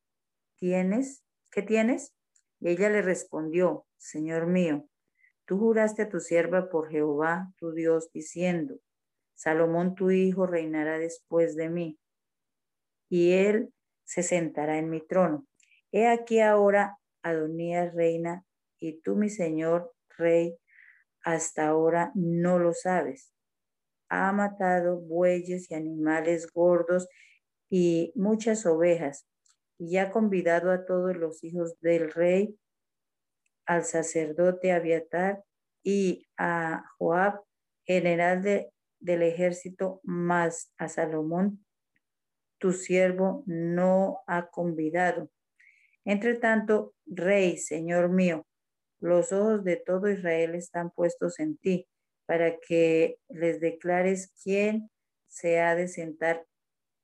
tienes? ¿Qué tienes? Y ella le respondió, Señor mío, tú juraste a tu sierva por Jehová, tu Dios, diciendo, Salomón tu hijo reinará después de mí, y él se sentará en mi trono. He aquí ahora Adonías reina, y tú, mi señor rey, hasta ahora no lo sabes. Ha matado bueyes y animales gordos y muchas ovejas, y ha convidado a todos los hijos del rey, al sacerdote Abiatar y a Joab, general de del ejército, más a Salomón, tu siervo, no ha convidado. Entre tanto, rey, señor mío, los ojos de todo Israel están puestos en ti, para que les declares quién se ha de sentar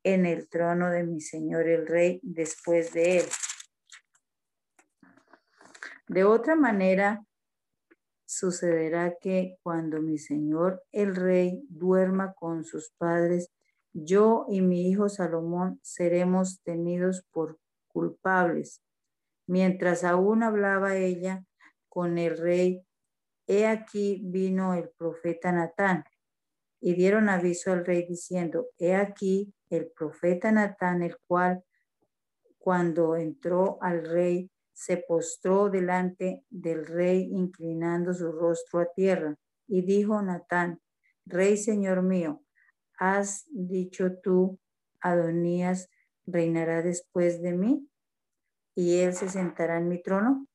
en el trono de mi señor el rey después de él. De otra manera, sucederá que cuando mi señor el rey duerma con sus padres, yo y mi hijo Salomón seremos tenidos por culpables. Mientras aún hablaba ella con el rey, he aquí vino el profeta Natán y dieron aviso al rey diciendo, he aquí el profeta Natán, el cual cuando entró al rey se postró delante del rey inclinando su rostro a tierra y dijo Natán, Rey Señor mío, ¿has dicho tú, Adonías reinará después de mí y él se sentará en mi trono?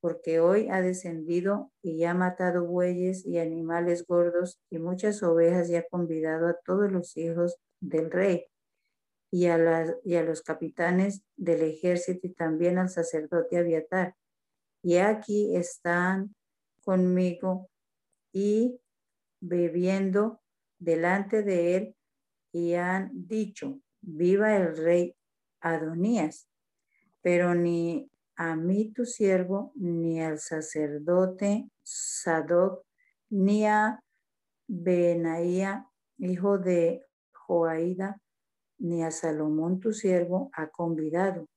Porque hoy ha descendido y ha matado bueyes y animales gordos y muchas ovejas y ha convidado a todos los hijos del rey y a, las, y a los capitanes del ejército y también al sacerdote Abiatar. Y aquí están conmigo y bebiendo delante de él y han dicho, viva el rey Adonías, pero ni a mí tu siervo, ni al sacerdote Sadoc, ni a Benaía, hijo de Joaida, ni a Salomón tu siervo ha convidado.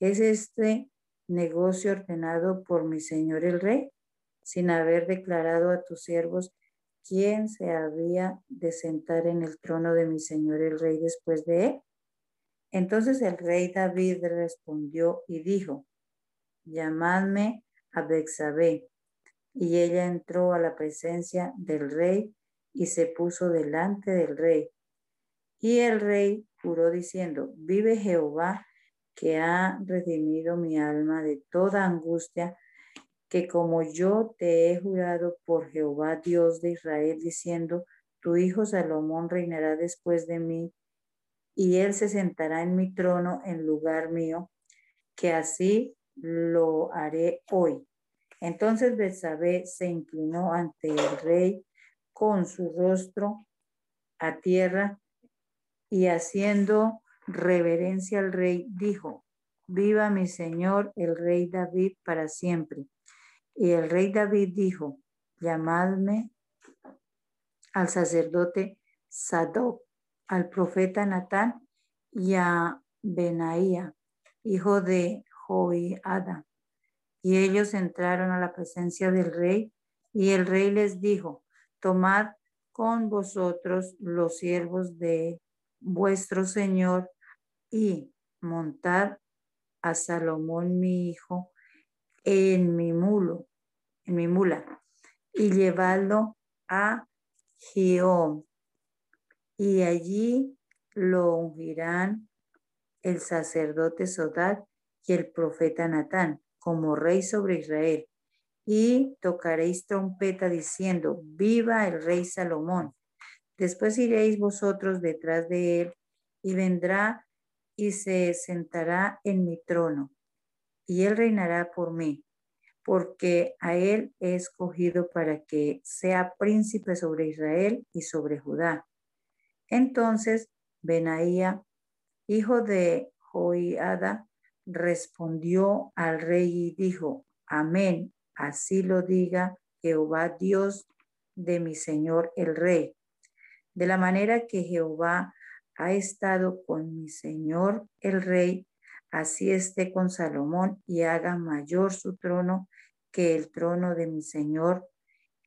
¿Es este negocio ordenado por mi señor el rey, sin haber declarado a tus siervos quién se había de sentar en el trono de mi señor el rey después de él? Entonces el rey David respondió y dijo, llamadme a Bexabé. Y ella entró a la presencia del rey y se puso delante del rey. Y el rey juró diciendo, vive Jehová que ha redimido mi alma de toda angustia, que como yo te he jurado por Jehová Dios de Israel, diciendo, tu hijo Salomón reinará después de mí, y él se sentará en mi trono en lugar mío, que así lo haré hoy. Entonces Betsabé se inclinó ante el rey con su rostro a tierra y haciendo reverencia al rey, dijo, viva mi señor el rey David para siempre. Y el rey David dijo, llamadme al sacerdote Sadoc, al profeta Natán y a Benaía, hijo de Joiada. Y ellos entraron a la presencia del rey y el rey les dijo, tomad con vosotros los siervos de vuestro Señor y montar a Salomón mi hijo en mi mulo, en mi mula, y llevarlo a Gión. Y allí lo ungirán el sacerdote Sodat y el profeta Natán como rey sobre Israel. y tocaréis trompeta diciendo, viva el rey Salomón. Después iréis vosotros detrás de él y vendrá y se sentará en mi trono y él reinará por mí, porque a él he escogido para que sea príncipe sobre Israel y sobre Judá. Entonces Benaía, hijo de Joiada, respondió al rey y dijo, Amén, así lo diga Jehová Dios de mi Señor el rey. De la manera que Jehová ha estado con mi Señor el rey, así esté con Salomón y haga mayor su trono que el trono de mi Señor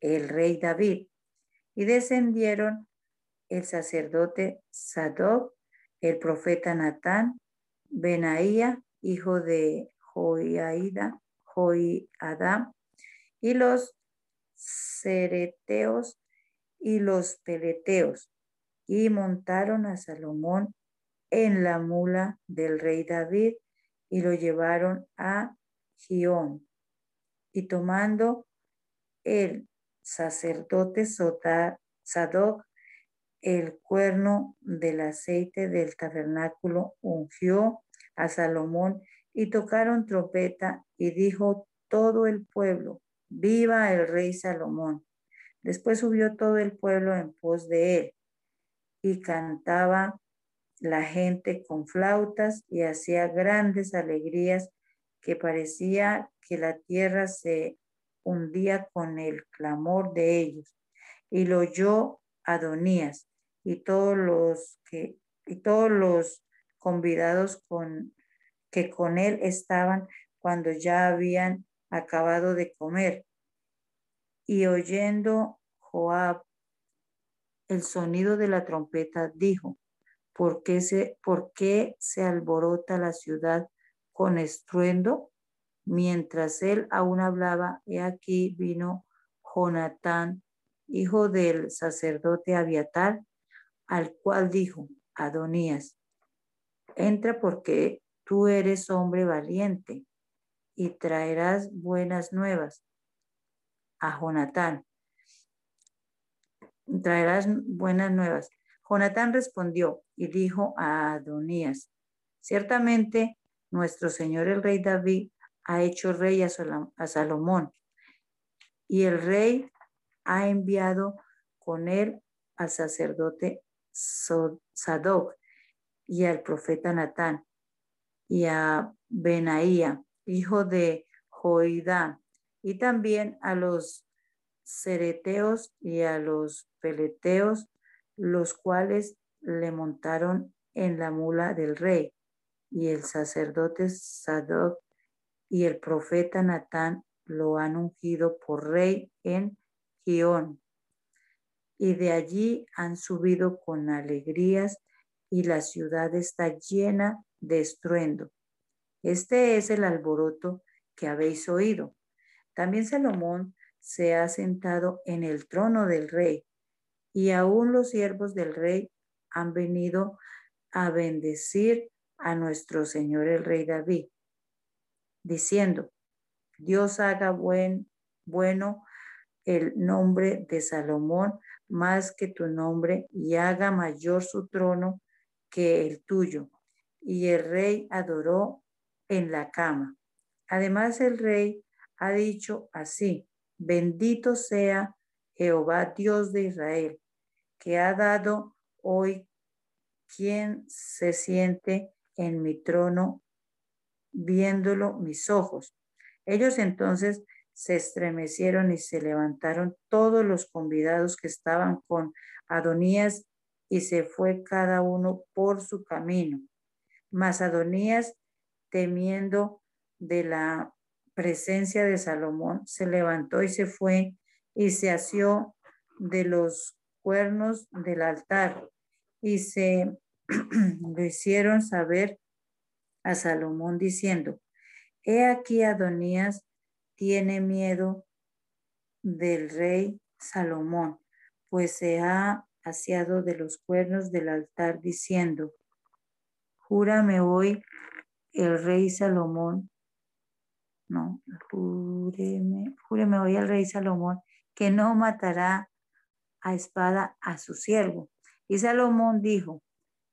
el rey David. Y descendieron el sacerdote Sadoc, el profeta Natán, Benaía, hijo de Joiada, Joiada, y los cereteos y los peleteos, y montaron a Salomón en la mula del rey David y lo llevaron a Gión. Y tomando el sacerdote Sadoc el cuerno del aceite del tabernáculo, ungió a Salomón y tocaron trompeta y dijo todo el pueblo, viva el rey Salomón. Después subió todo el pueblo en pos de él y cantaba la gente con flautas y hacía grandes alegrías que parecía que la tierra se hundía con el clamor de ellos. Y lo oyó Adonías y todos los que y todos los convidados con que con él estaban cuando ya habían acabado de comer. Y oyendo Joab el sonido de la trompeta, dijo, ¿por qué se, por qué se alborota la ciudad con estruendo? Mientras él aún hablaba, he aquí vino Jonatán, hijo del sacerdote Abiatar, al cual dijo, Adonías, entra porque tú eres hombre valiente y traerás buenas nuevas a Jonatán traerás buenas nuevas. Jonatán respondió y dijo a Adonías, ciertamente nuestro Señor el rey David ha hecho rey a, Salomón y el rey ha enviado con él al sacerdote Sadoc y al profeta Natán y a Benaía, hijo de Joidá, y también a los cereteos y a los peleteos, los cuales le montaron en la mula del rey. Y el sacerdote Sadoc y el profeta Natán lo han ungido por rey en Gión. Y de allí han subido con alegrías y la ciudad está llena de estruendo. Este es el alboroto que habéis oído. También Salomón se ha sentado en el trono del rey, y aún los siervos del rey han venido a bendecir a nuestro Señor el rey David, diciendo, Dios haga buen, bueno el nombre de Salomón más que tu nombre y haga mayor su trono que el tuyo. Y el rey adoró en la cama. Además el rey ha dicho así, Bendito sea Jehová Dios de Israel, que ha dado hoy quien se siente en mi trono, viéndolo mis ojos. Ellos entonces se estremecieron y se levantaron todos los convidados que estaban con Adonías y se fue cada uno por su camino. Mas Adonías, temiendo de la presencia de Salomón, se levantó y se fue y se asió de los cuernos del altar. Y se lo hicieron saber a Salomón diciendo, he aquí Adonías tiene miedo del rey Salomón, pues se ha asiado de los cuernos del altar diciendo, júrame hoy el rey Salomón no, júreme, júreme hoy al rey Salomón que no matará a espada a su siervo. Y Salomón dijo,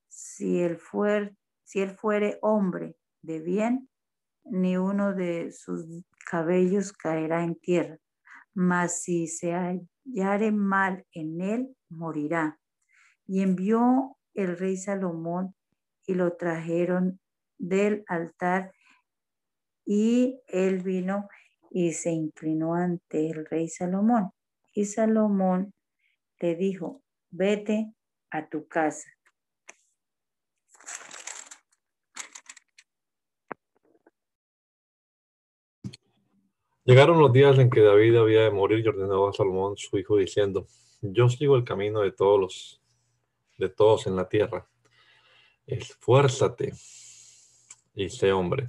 si él, fuere, si él fuere hombre de bien, ni uno de sus cabellos caerá en tierra, mas si se hallare mal en él, morirá. Y envió el rey Salomón y lo trajeron del altar y él vino y se inclinó ante el rey Salomón. Y Salomón le dijo, vete a tu casa. Llegaron los días en que David había de morir y ordenó a Salomón su hijo diciendo, yo sigo el camino de todos los, de todos en la tierra. Esfuérzate y sé hombre.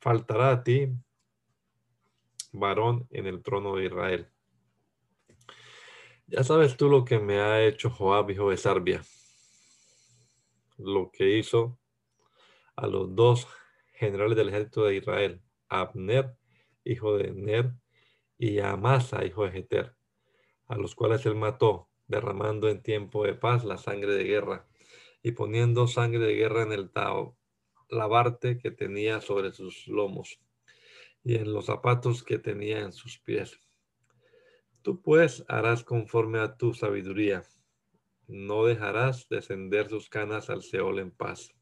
faltará a ti varón en el trono de Israel. Ya sabes tú lo que me ha hecho Joab, hijo de Sarbia, lo que hizo a los dos generales del ejército de Israel, Abner, hijo de Ner, y Amasa, hijo de Jeter, a los cuales él mató, derramando en tiempo de paz la sangre de guerra y poniendo sangre de guerra en el tao, lavarte que tenía sobre sus lomos y en los zapatos que tenía en sus pies. Tú pues harás conforme a tu sabiduría, no dejarás descender sus canas al Seol en paz.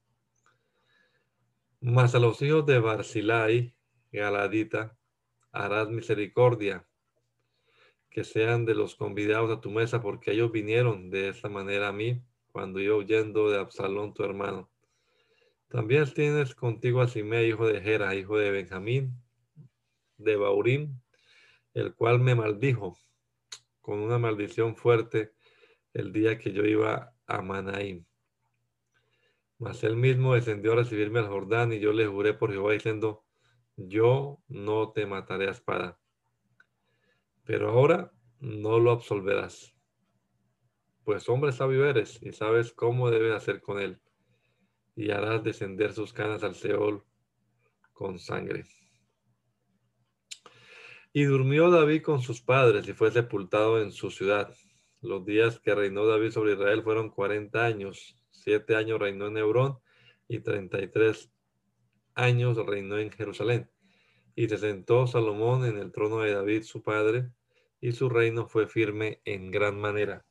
Mas a los hijos de Barzilai, Galadita, harás misericordia, que sean de los convidados a tu mesa, porque ellos vinieron de esta manera a mí cuando yo huyendo de Absalón, tu hermano. También tienes contigo a Simei, hijo de Gera, hijo de Benjamín, de Baurín, el cual me maldijo con una maldición fuerte el día que yo iba a Manaim. Mas él mismo descendió a recibirme al Jordán y yo le juré por Jehová diciendo, yo no te mataré a espada. Pero ahora no lo absolverás. Pues hombre sabio eres y sabes cómo debes hacer con él. Y harás descender sus canas al Seol con sangre. Y durmió David con sus padres y fue sepultado en su ciudad. Los días que reinó David sobre Israel fueron 40 años. Siete años reinó en Hebrón y 33 años reinó en Jerusalén. Y se sentó Salomón en el trono de David su padre, y su reino fue firme en gran manera.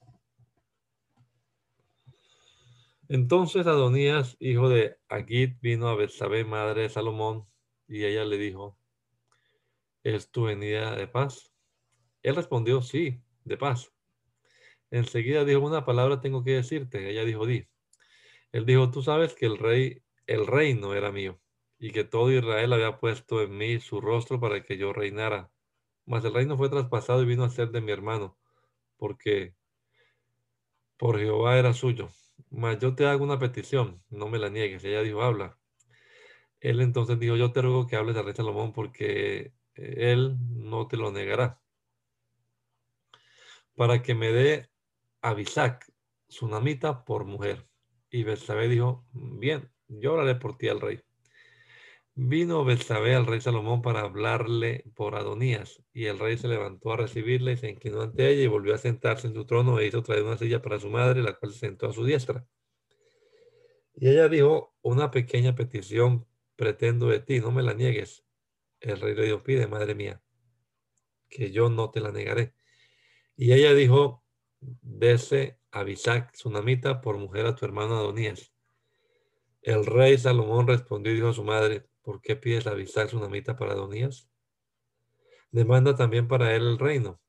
Entonces Adonías, hijo de Agit, vino a Betsabé, madre de Salomón, y ella le dijo, ¿es tu venida de paz? Él respondió, sí, de paz. Enseguida dijo, una palabra tengo que decirte. Ella dijo, di. Él dijo, tú sabes que el rey, el reino era mío y que todo Israel había puesto en mí su rostro para que yo reinara. Mas el reino fue traspasado y vino a ser de mi hermano, porque por Jehová era suyo. Mas yo te hago una petición, no me la niegues. Ella dijo, habla. Él entonces dijo, yo te ruego que hables al rey Salomón porque él no te lo negará. Para que me dé a Bisac, namita por mujer. Y Betsabé dijo, bien, yo hablaré por ti al rey. Vino Betsabé al rey Salomón para hablarle por Adonías, y el rey se levantó a recibirle y se inclinó ante ella y volvió a sentarse en su trono e hizo traer una silla para su madre, la cual se sentó a su diestra. Y ella dijo, una pequeña petición pretendo de ti, no me la niegues. El rey le dijo, pide, madre mía, que yo no te la negaré. Y ella dijo, dese a Bisac, namita por mujer a tu hermano Adonías. El rey Salomón respondió y dijo a su madre, ¿Por qué pides avisar su namita para Adonías? Demanda también para él el reino,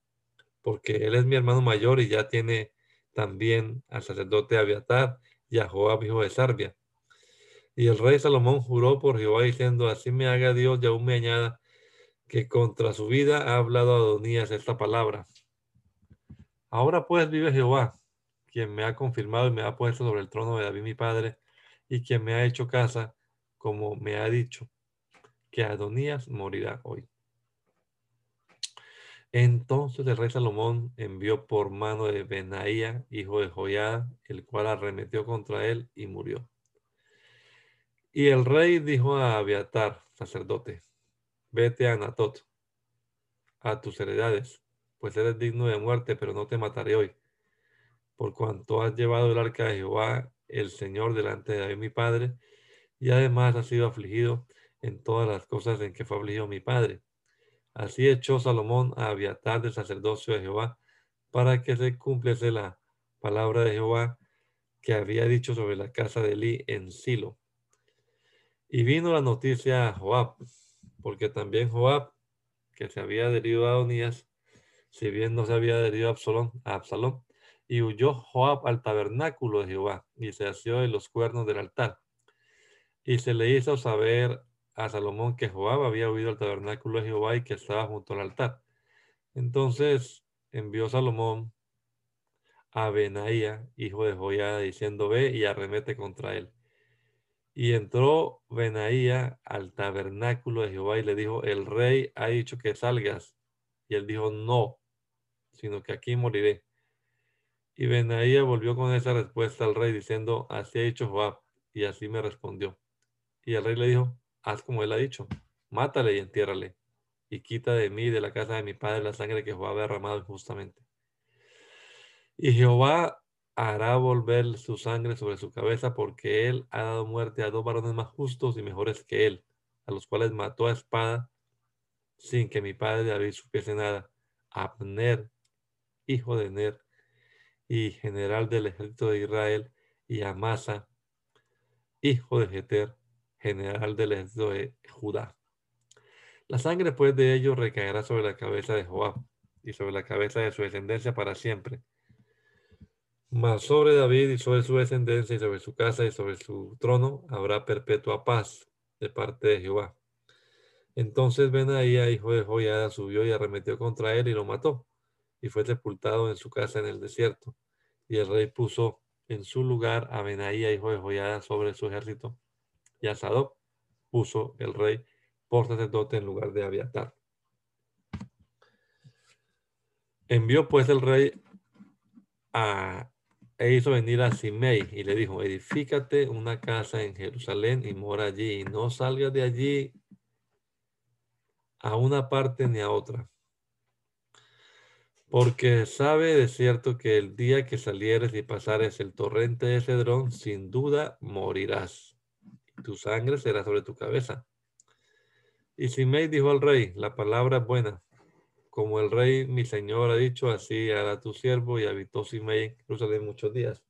porque él es mi hermano mayor y ya tiene también al sacerdote Abiatar y a Joab, hijo de Sarbia. Y el rey Salomón juró por Jehová diciendo, así me haga Dios y aún me añada que contra su vida ha hablado Adonías esta palabra. Ahora pues vive Jehová, quien me ha confirmado y me ha puesto sobre el trono de David mi padre, y quien me ha hecho casa, como me ha dicho, que Adonías morirá hoy. Entonces el rey Salomón envió por mano de Benaía, hijo de Joiada, el cual arremetió contra él y murió. Y el rey dijo a Abiatar, sacerdote, vete a Anatot, a tus heredades, pues eres digno de muerte, pero no te mataré hoy, por cuanto has llevado el arca de Jehová, el Señor, delante de David mi padre, y además has sido afligido en todas las cosas en que fue afligido mi padre. Así echó Salomón a Abiatar del sacerdocio de Jehová, para que se cumpliese la palabra de Jehová que había dicho sobre la casa de Eli en Silo. Y vino la noticia a Joab, porque también Joab, que se había adherido a Adonías, si bien no se había adherido a Absalón, a Absalón, y huyó Joab al tabernáculo de Jehová y se asió de los cuernos del altar. Y se le hizo saber a Salomón que Joab había huido al tabernáculo de Jehová y que estaba junto al altar. Entonces envió Salomón a Benaía, hijo de Joiada, diciendo, ve y arremete contra él. Y entró Benaía al tabernáculo de Jehová y le dijo, el rey ha dicho que salgas. Y él dijo, no, sino que aquí moriré. Y Benaía volvió con esa respuesta al rey diciendo, así ha dicho Joab. Y así me respondió. Y el rey le dijo, haz como él ha dicho, mátale y entiérrale. Y quita de mí, de la casa de mi padre, la sangre que Joab ha derramado injustamente. Y Jehová hará volver su sangre sobre su cabeza, porque él ha dado muerte a dos varones más justos y mejores que él, a los cuales mató a espada sin que mi padre David supiese nada. Abner, hijo de Ner, y general del ejército de Israel, y Amasa, hijo de Jeter, general del ejército de Judá. La sangre pues de ellos recaerá sobre la cabeza de Joab y sobre la cabeza de su descendencia para siempre mas sobre David y sobre su descendencia y sobre su casa y sobre su trono habrá perpetua paz de parte de Jehová. Entonces Benaía, hijo de Joiada, subió y arremetió contra él y lo mató, y fue sepultado en su casa en el desierto. Y el rey puso en su lugar a Benaía, hijo de Joiada, sobre su ejército. Y a puso el rey por sacerdote en lugar de Abiatar. Envió pues el rey a e hizo venir a Simei y le dijo, edifícate una casa en Jerusalén y mora allí y no salgas de allí a una parte ni a otra. Porque sabe de cierto que el día que salieres y pasares el torrente de Cedrón, sin duda morirás. Tu sangre será sobre tu cabeza. Y Simei dijo al rey, la palabra es buena, como el rey mi señor ha dicho, así hará tu siervo y habitó Simei en Jerusalén muchos días.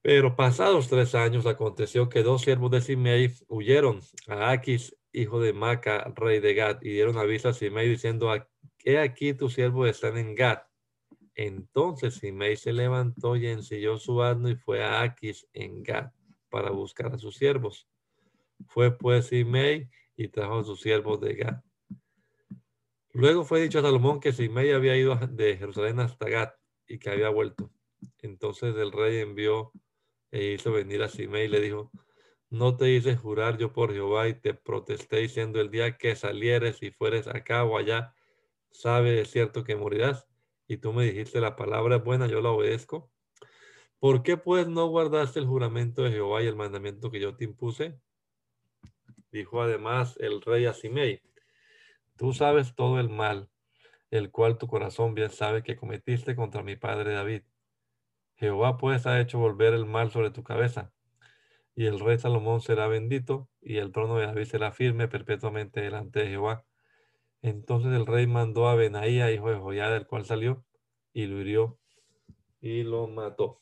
Pero pasados tres años aconteció que dos siervos de Simei huyeron a Aquis, hijo de Maca, rey de Gad, y dieron aviso a Simei diciendo, he aquí tu siervo está en Gad. Entonces Simei se levantó y ensilló su asno y fue a Aquis en Gad para buscar a sus siervos. Fue pues Simei y trajo a sus siervos de Gad. Luego fue dicho a Salomón que Simei había ido de Jerusalén hasta Gat y que había vuelto. Entonces el rey envió e hizo venir a Simei y le dijo, no te hice jurar yo por Jehová y te protesté diciendo el día que salieres y fueres acá o allá, sabe de cierto que morirás. Y tú me dijiste la palabra buena, yo la obedezco. ¿Por qué pues no guardaste el juramento de Jehová y el mandamiento que yo te impuse? Dijo además el rey a Simei, Tú sabes todo el mal, el cual tu corazón bien sabe que cometiste contra mi padre David. Jehová pues ha hecho volver el mal sobre tu cabeza. Y el rey Salomón será bendito, y el trono de David será firme perpetuamente delante de Jehová. Entonces el rey mandó a Benaía, hijo de Joiada, el cual salió y lo hirió y lo mató.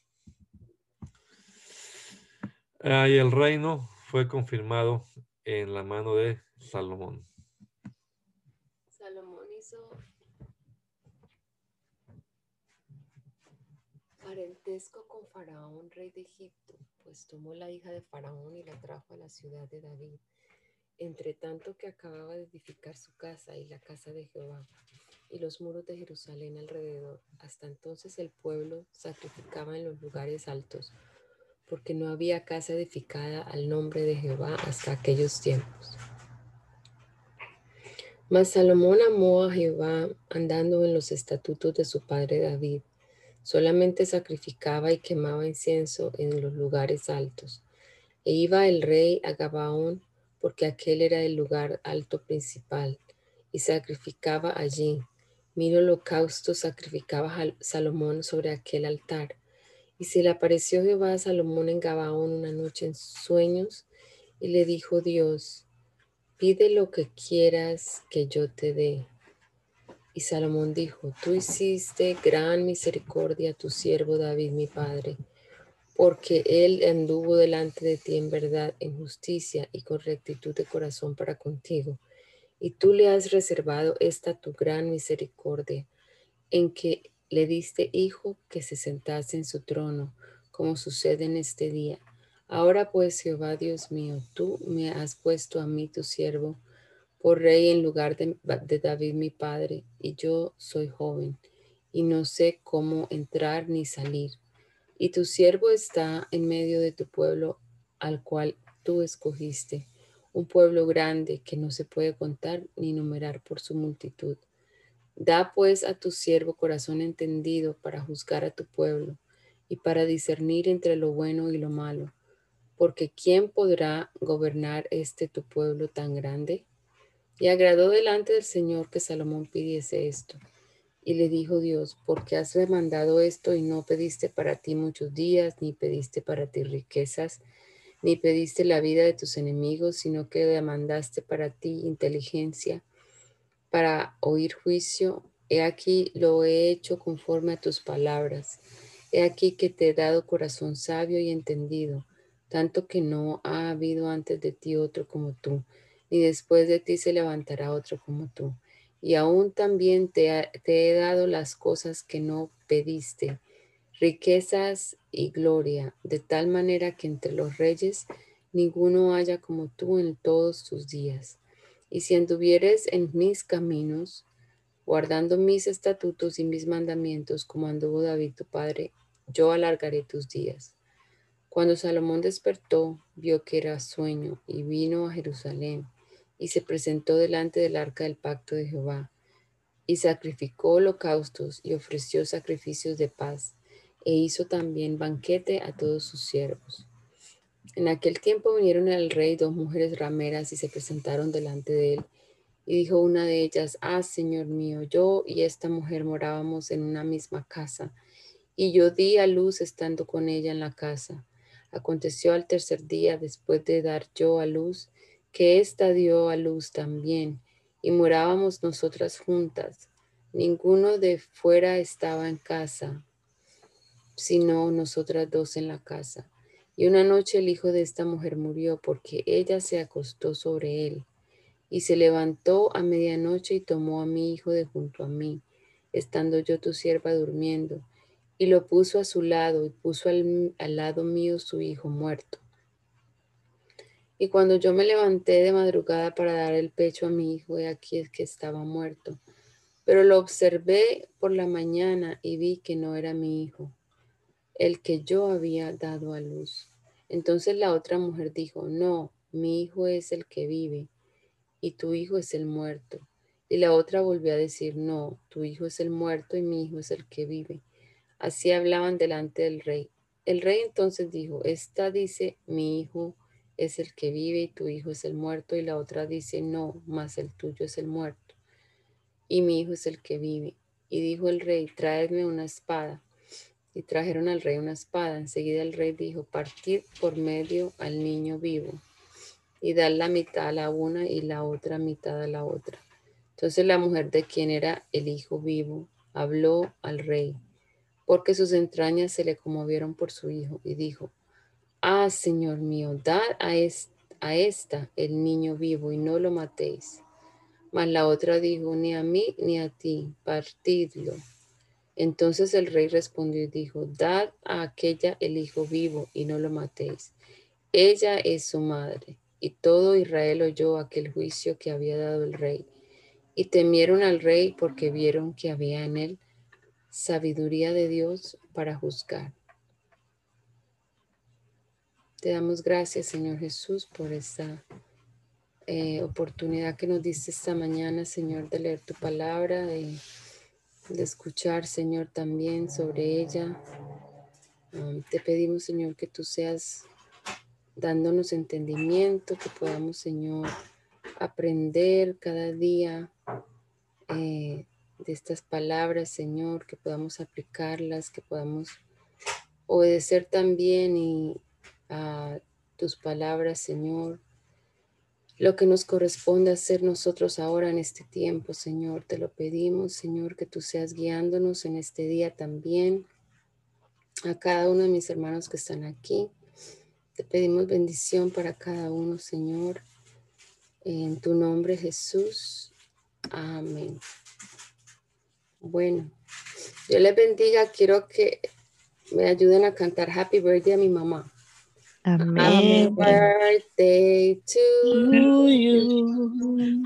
Y el reino fue confirmado en la mano de Salomón. parentesco con Faraón, rey de Egipto, pues tomó la hija de Faraón y la trajo a la ciudad de David, entre tanto que acababa de edificar su casa y la casa de Jehová y los muros de Jerusalén alrededor. Hasta entonces el pueblo sacrificaba en los lugares altos, porque no había casa edificada al nombre de Jehová hasta aquellos tiempos. Mas Salomón amó a Jehová andando en los estatutos de su padre David. Solamente sacrificaba y quemaba incienso en los lugares altos. E iba el rey a Gabaón, porque aquel era el lugar alto principal, y sacrificaba allí. Mil holocaustos sacrificaba Salomón sobre aquel altar. Y se le apareció Jehová a Salomón en Gabaón una noche en sueños, y le dijo Dios, pide lo que quieras que yo te dé. Y Salomón dijo, tú hiciste gran misericordia a tu siervo David, mi padre, porque él anduvo delante de ti en verdad, en justicia y con rectitud de corazón para contigo. Y tú le has reservado esta tu gran misericordia, en que le diste hijo que se sentase en su trono, como sucede en este día Ahora pues, Jehová Dios mío, tú me has puesto a mí, tu siervo, por rey en lugar de, David mi padre, y yo soy joven, y no sé cómo entrar ni salir. Y tu siervo está en medio de tu pueblo al cual tú escogiste, un pueblo grande que no se puede contar ni numerar por su multitud. Da pues a tu siervo corazón entendido para juzgar a tu pueblo y para discernir entre lo bueno y lo malo porque ¿quién podrá gobernar este tu pueblo tan grande? Y agradó delante del Señor que Salomón pidiese esto. Y le dijo Dios, ¿por qué has demandado esto y no pediste para ti muchos días, ni pediste para ti riquezas, ni pediste la vida de tus enemigos, sino que demandaste para ti inteligencia, para oír juicio? He aquí lo he hecho conforme a tus palabras. He aquí que te he dado corazón sabio y entendido tanto que no ha habido antes de ti otro como tú, ni después de ti se levantará otro como tú. Y aún también te, he dado las cosas que no pediste, riquezas y gloria, de tal manera que entre los reyes ninguno haya como tú en todos tus días. Y si anduvieres en mis caminos, guardando mis estatutos y mis mandamientos, como anduvo David tu padre, yo alargaré tus días. Cuando Salomón despertó, vio que era sueño y vino a Jerusalén y se presentó delante del arca del pacto de Jehová y sacrificó holocaustos y ofreció sacrificios de paz e hizo también banquete a todos sus siervos. En aquel tiempo vinieron al rey dos mujeres rameras y se presentaron delante de él. Y dijo una de ellas, ah, Señor mío, yo y esta mujer morábamos en una misma casa, y yo di a luz estando con ella en la casa. Aconteció al tercer día, después de dar yo a luz, que ésta dio a luz también, y morábamos nosotras juntas. Ninguno de fuera estaba en casa, sino nosotras dos en la casa. Y una noche el hijo de esta mujer murió porque ella se acostó sobre él. Y se levantó a medianoche y tomó a mi hijo de junto a mí, estando yo tu sierva durmiendo y lo puso a su lado y puso al, lado mío su hijo muerto. Y cuando yo me levanté de madrugada para dar el pecho a mi hijo, he aquí es que estaba muerto. Pero lo observé por la mañana y vi que no era mi hijo, el que yo había dado a luz. Entonces la otra mujer dijo, no, mi hijo es el que vive y tu hijo es el muerto. Y la otra volvió a decir, no, tu hijo es el muerto y mi hijo es el que vive. Así hablaban delante del rey. El rey entonces dijo, esta dice, mi hijo es el que vive y tu hijo es el muerto, y la otra dice, no, mas el tuyo es el muerto, y mi hijo es el que vive. Y dijo el rey, traedme una espada. Y trajeron al rey una espada. Enseguida el rey dijo, partid por medio al niño vivo, y dar la mitad a la una y la otra mitad a la otra. Entonces la mujer de quien era el hijo vivo habló al rey porque sus entrañas se le conmovieron por su hijo, y dijo, Ah, Señor mío, dad a, a esta el niño vivo y no lo matéis. Mas la otra dijo, ni a mí ni a ti, partidlo. Entonces el rey respondió y dijo, dad a aquella el hijo vivo y no lo matéis. Ella es su madre. Y todo Israel oyó aquel juicio que había dado el rey. Y temieron al rey porque vieron que había en él sabiduría de Dios para juzgar. Te damos gracias, Señor Jesús, por esta eh, oportunidad que nos diste esta mañana, Señor, de leer tu palabra, de escuchar, Señor, también sobre ella. Um, te pedimos, Señor, que tú seas dándonos entendimiento, que podamos, Señor, aprender cada día eh, de estas palabras, Señor, que podamos aplicarlas, que podamos obedecer también y a tus palabras, Señor, lo que nos corresponde hacer nosotros ahora en este tiempo, Señor. Te lo pedimos, Señor, que tú seas guiándonos en este día también. A cada uno de mis hermanos que están aquí. Te pedimos bendición para cada uno, Señor. En tu nombre, Jesús. Amén. Bueno, Dios les bendiga. Quiero que me ayuden a cantar Happy Birthday a mi mamá. Amén. Happy birthday to you.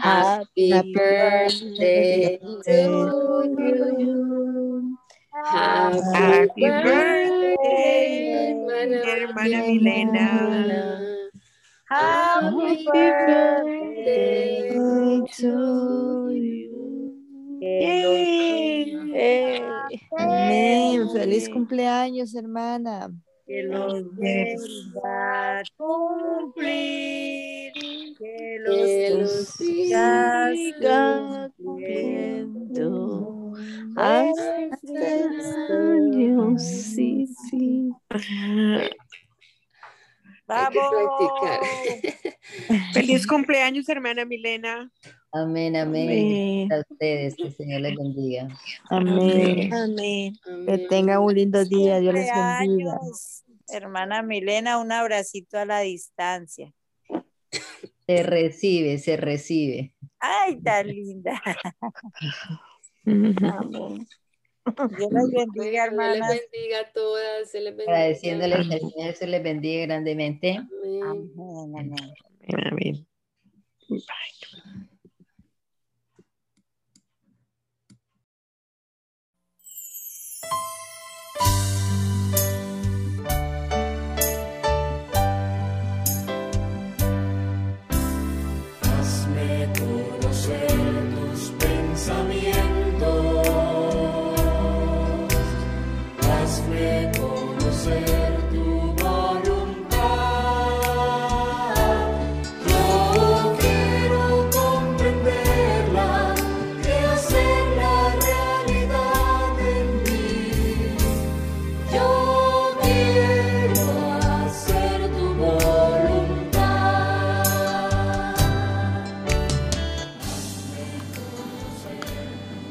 Happy birthday to you. Happy Happy birthday, birthday, hermana Milena. Happy birthday to you. Eh, Amén. Feliz cumpleaños, hermana. Que los vuelva a cumplir. Que Que los los sigas siga cumpliendo. cumpliendo hasta años, sí, sí. Hay que practicar. Feliz cumpleaños, hermana Milena. Amén, amén. Amén. A ustedes, que el Señor les bendiga. Amén. Amén. Que tengan un lindo día. Dios les bendiga. Cumpleaños, hermana Milena, un abracito a la distancia. Se recibe, se recibe. Ay, tan linda. Amén. Dios les bendiga, Bueno, Dios les hermanas. bendiga a todas. Se les bendiga. Agradeciéndoles el Señor se les bendiga grandemente. Amén. Amén, amén. Amén. Right.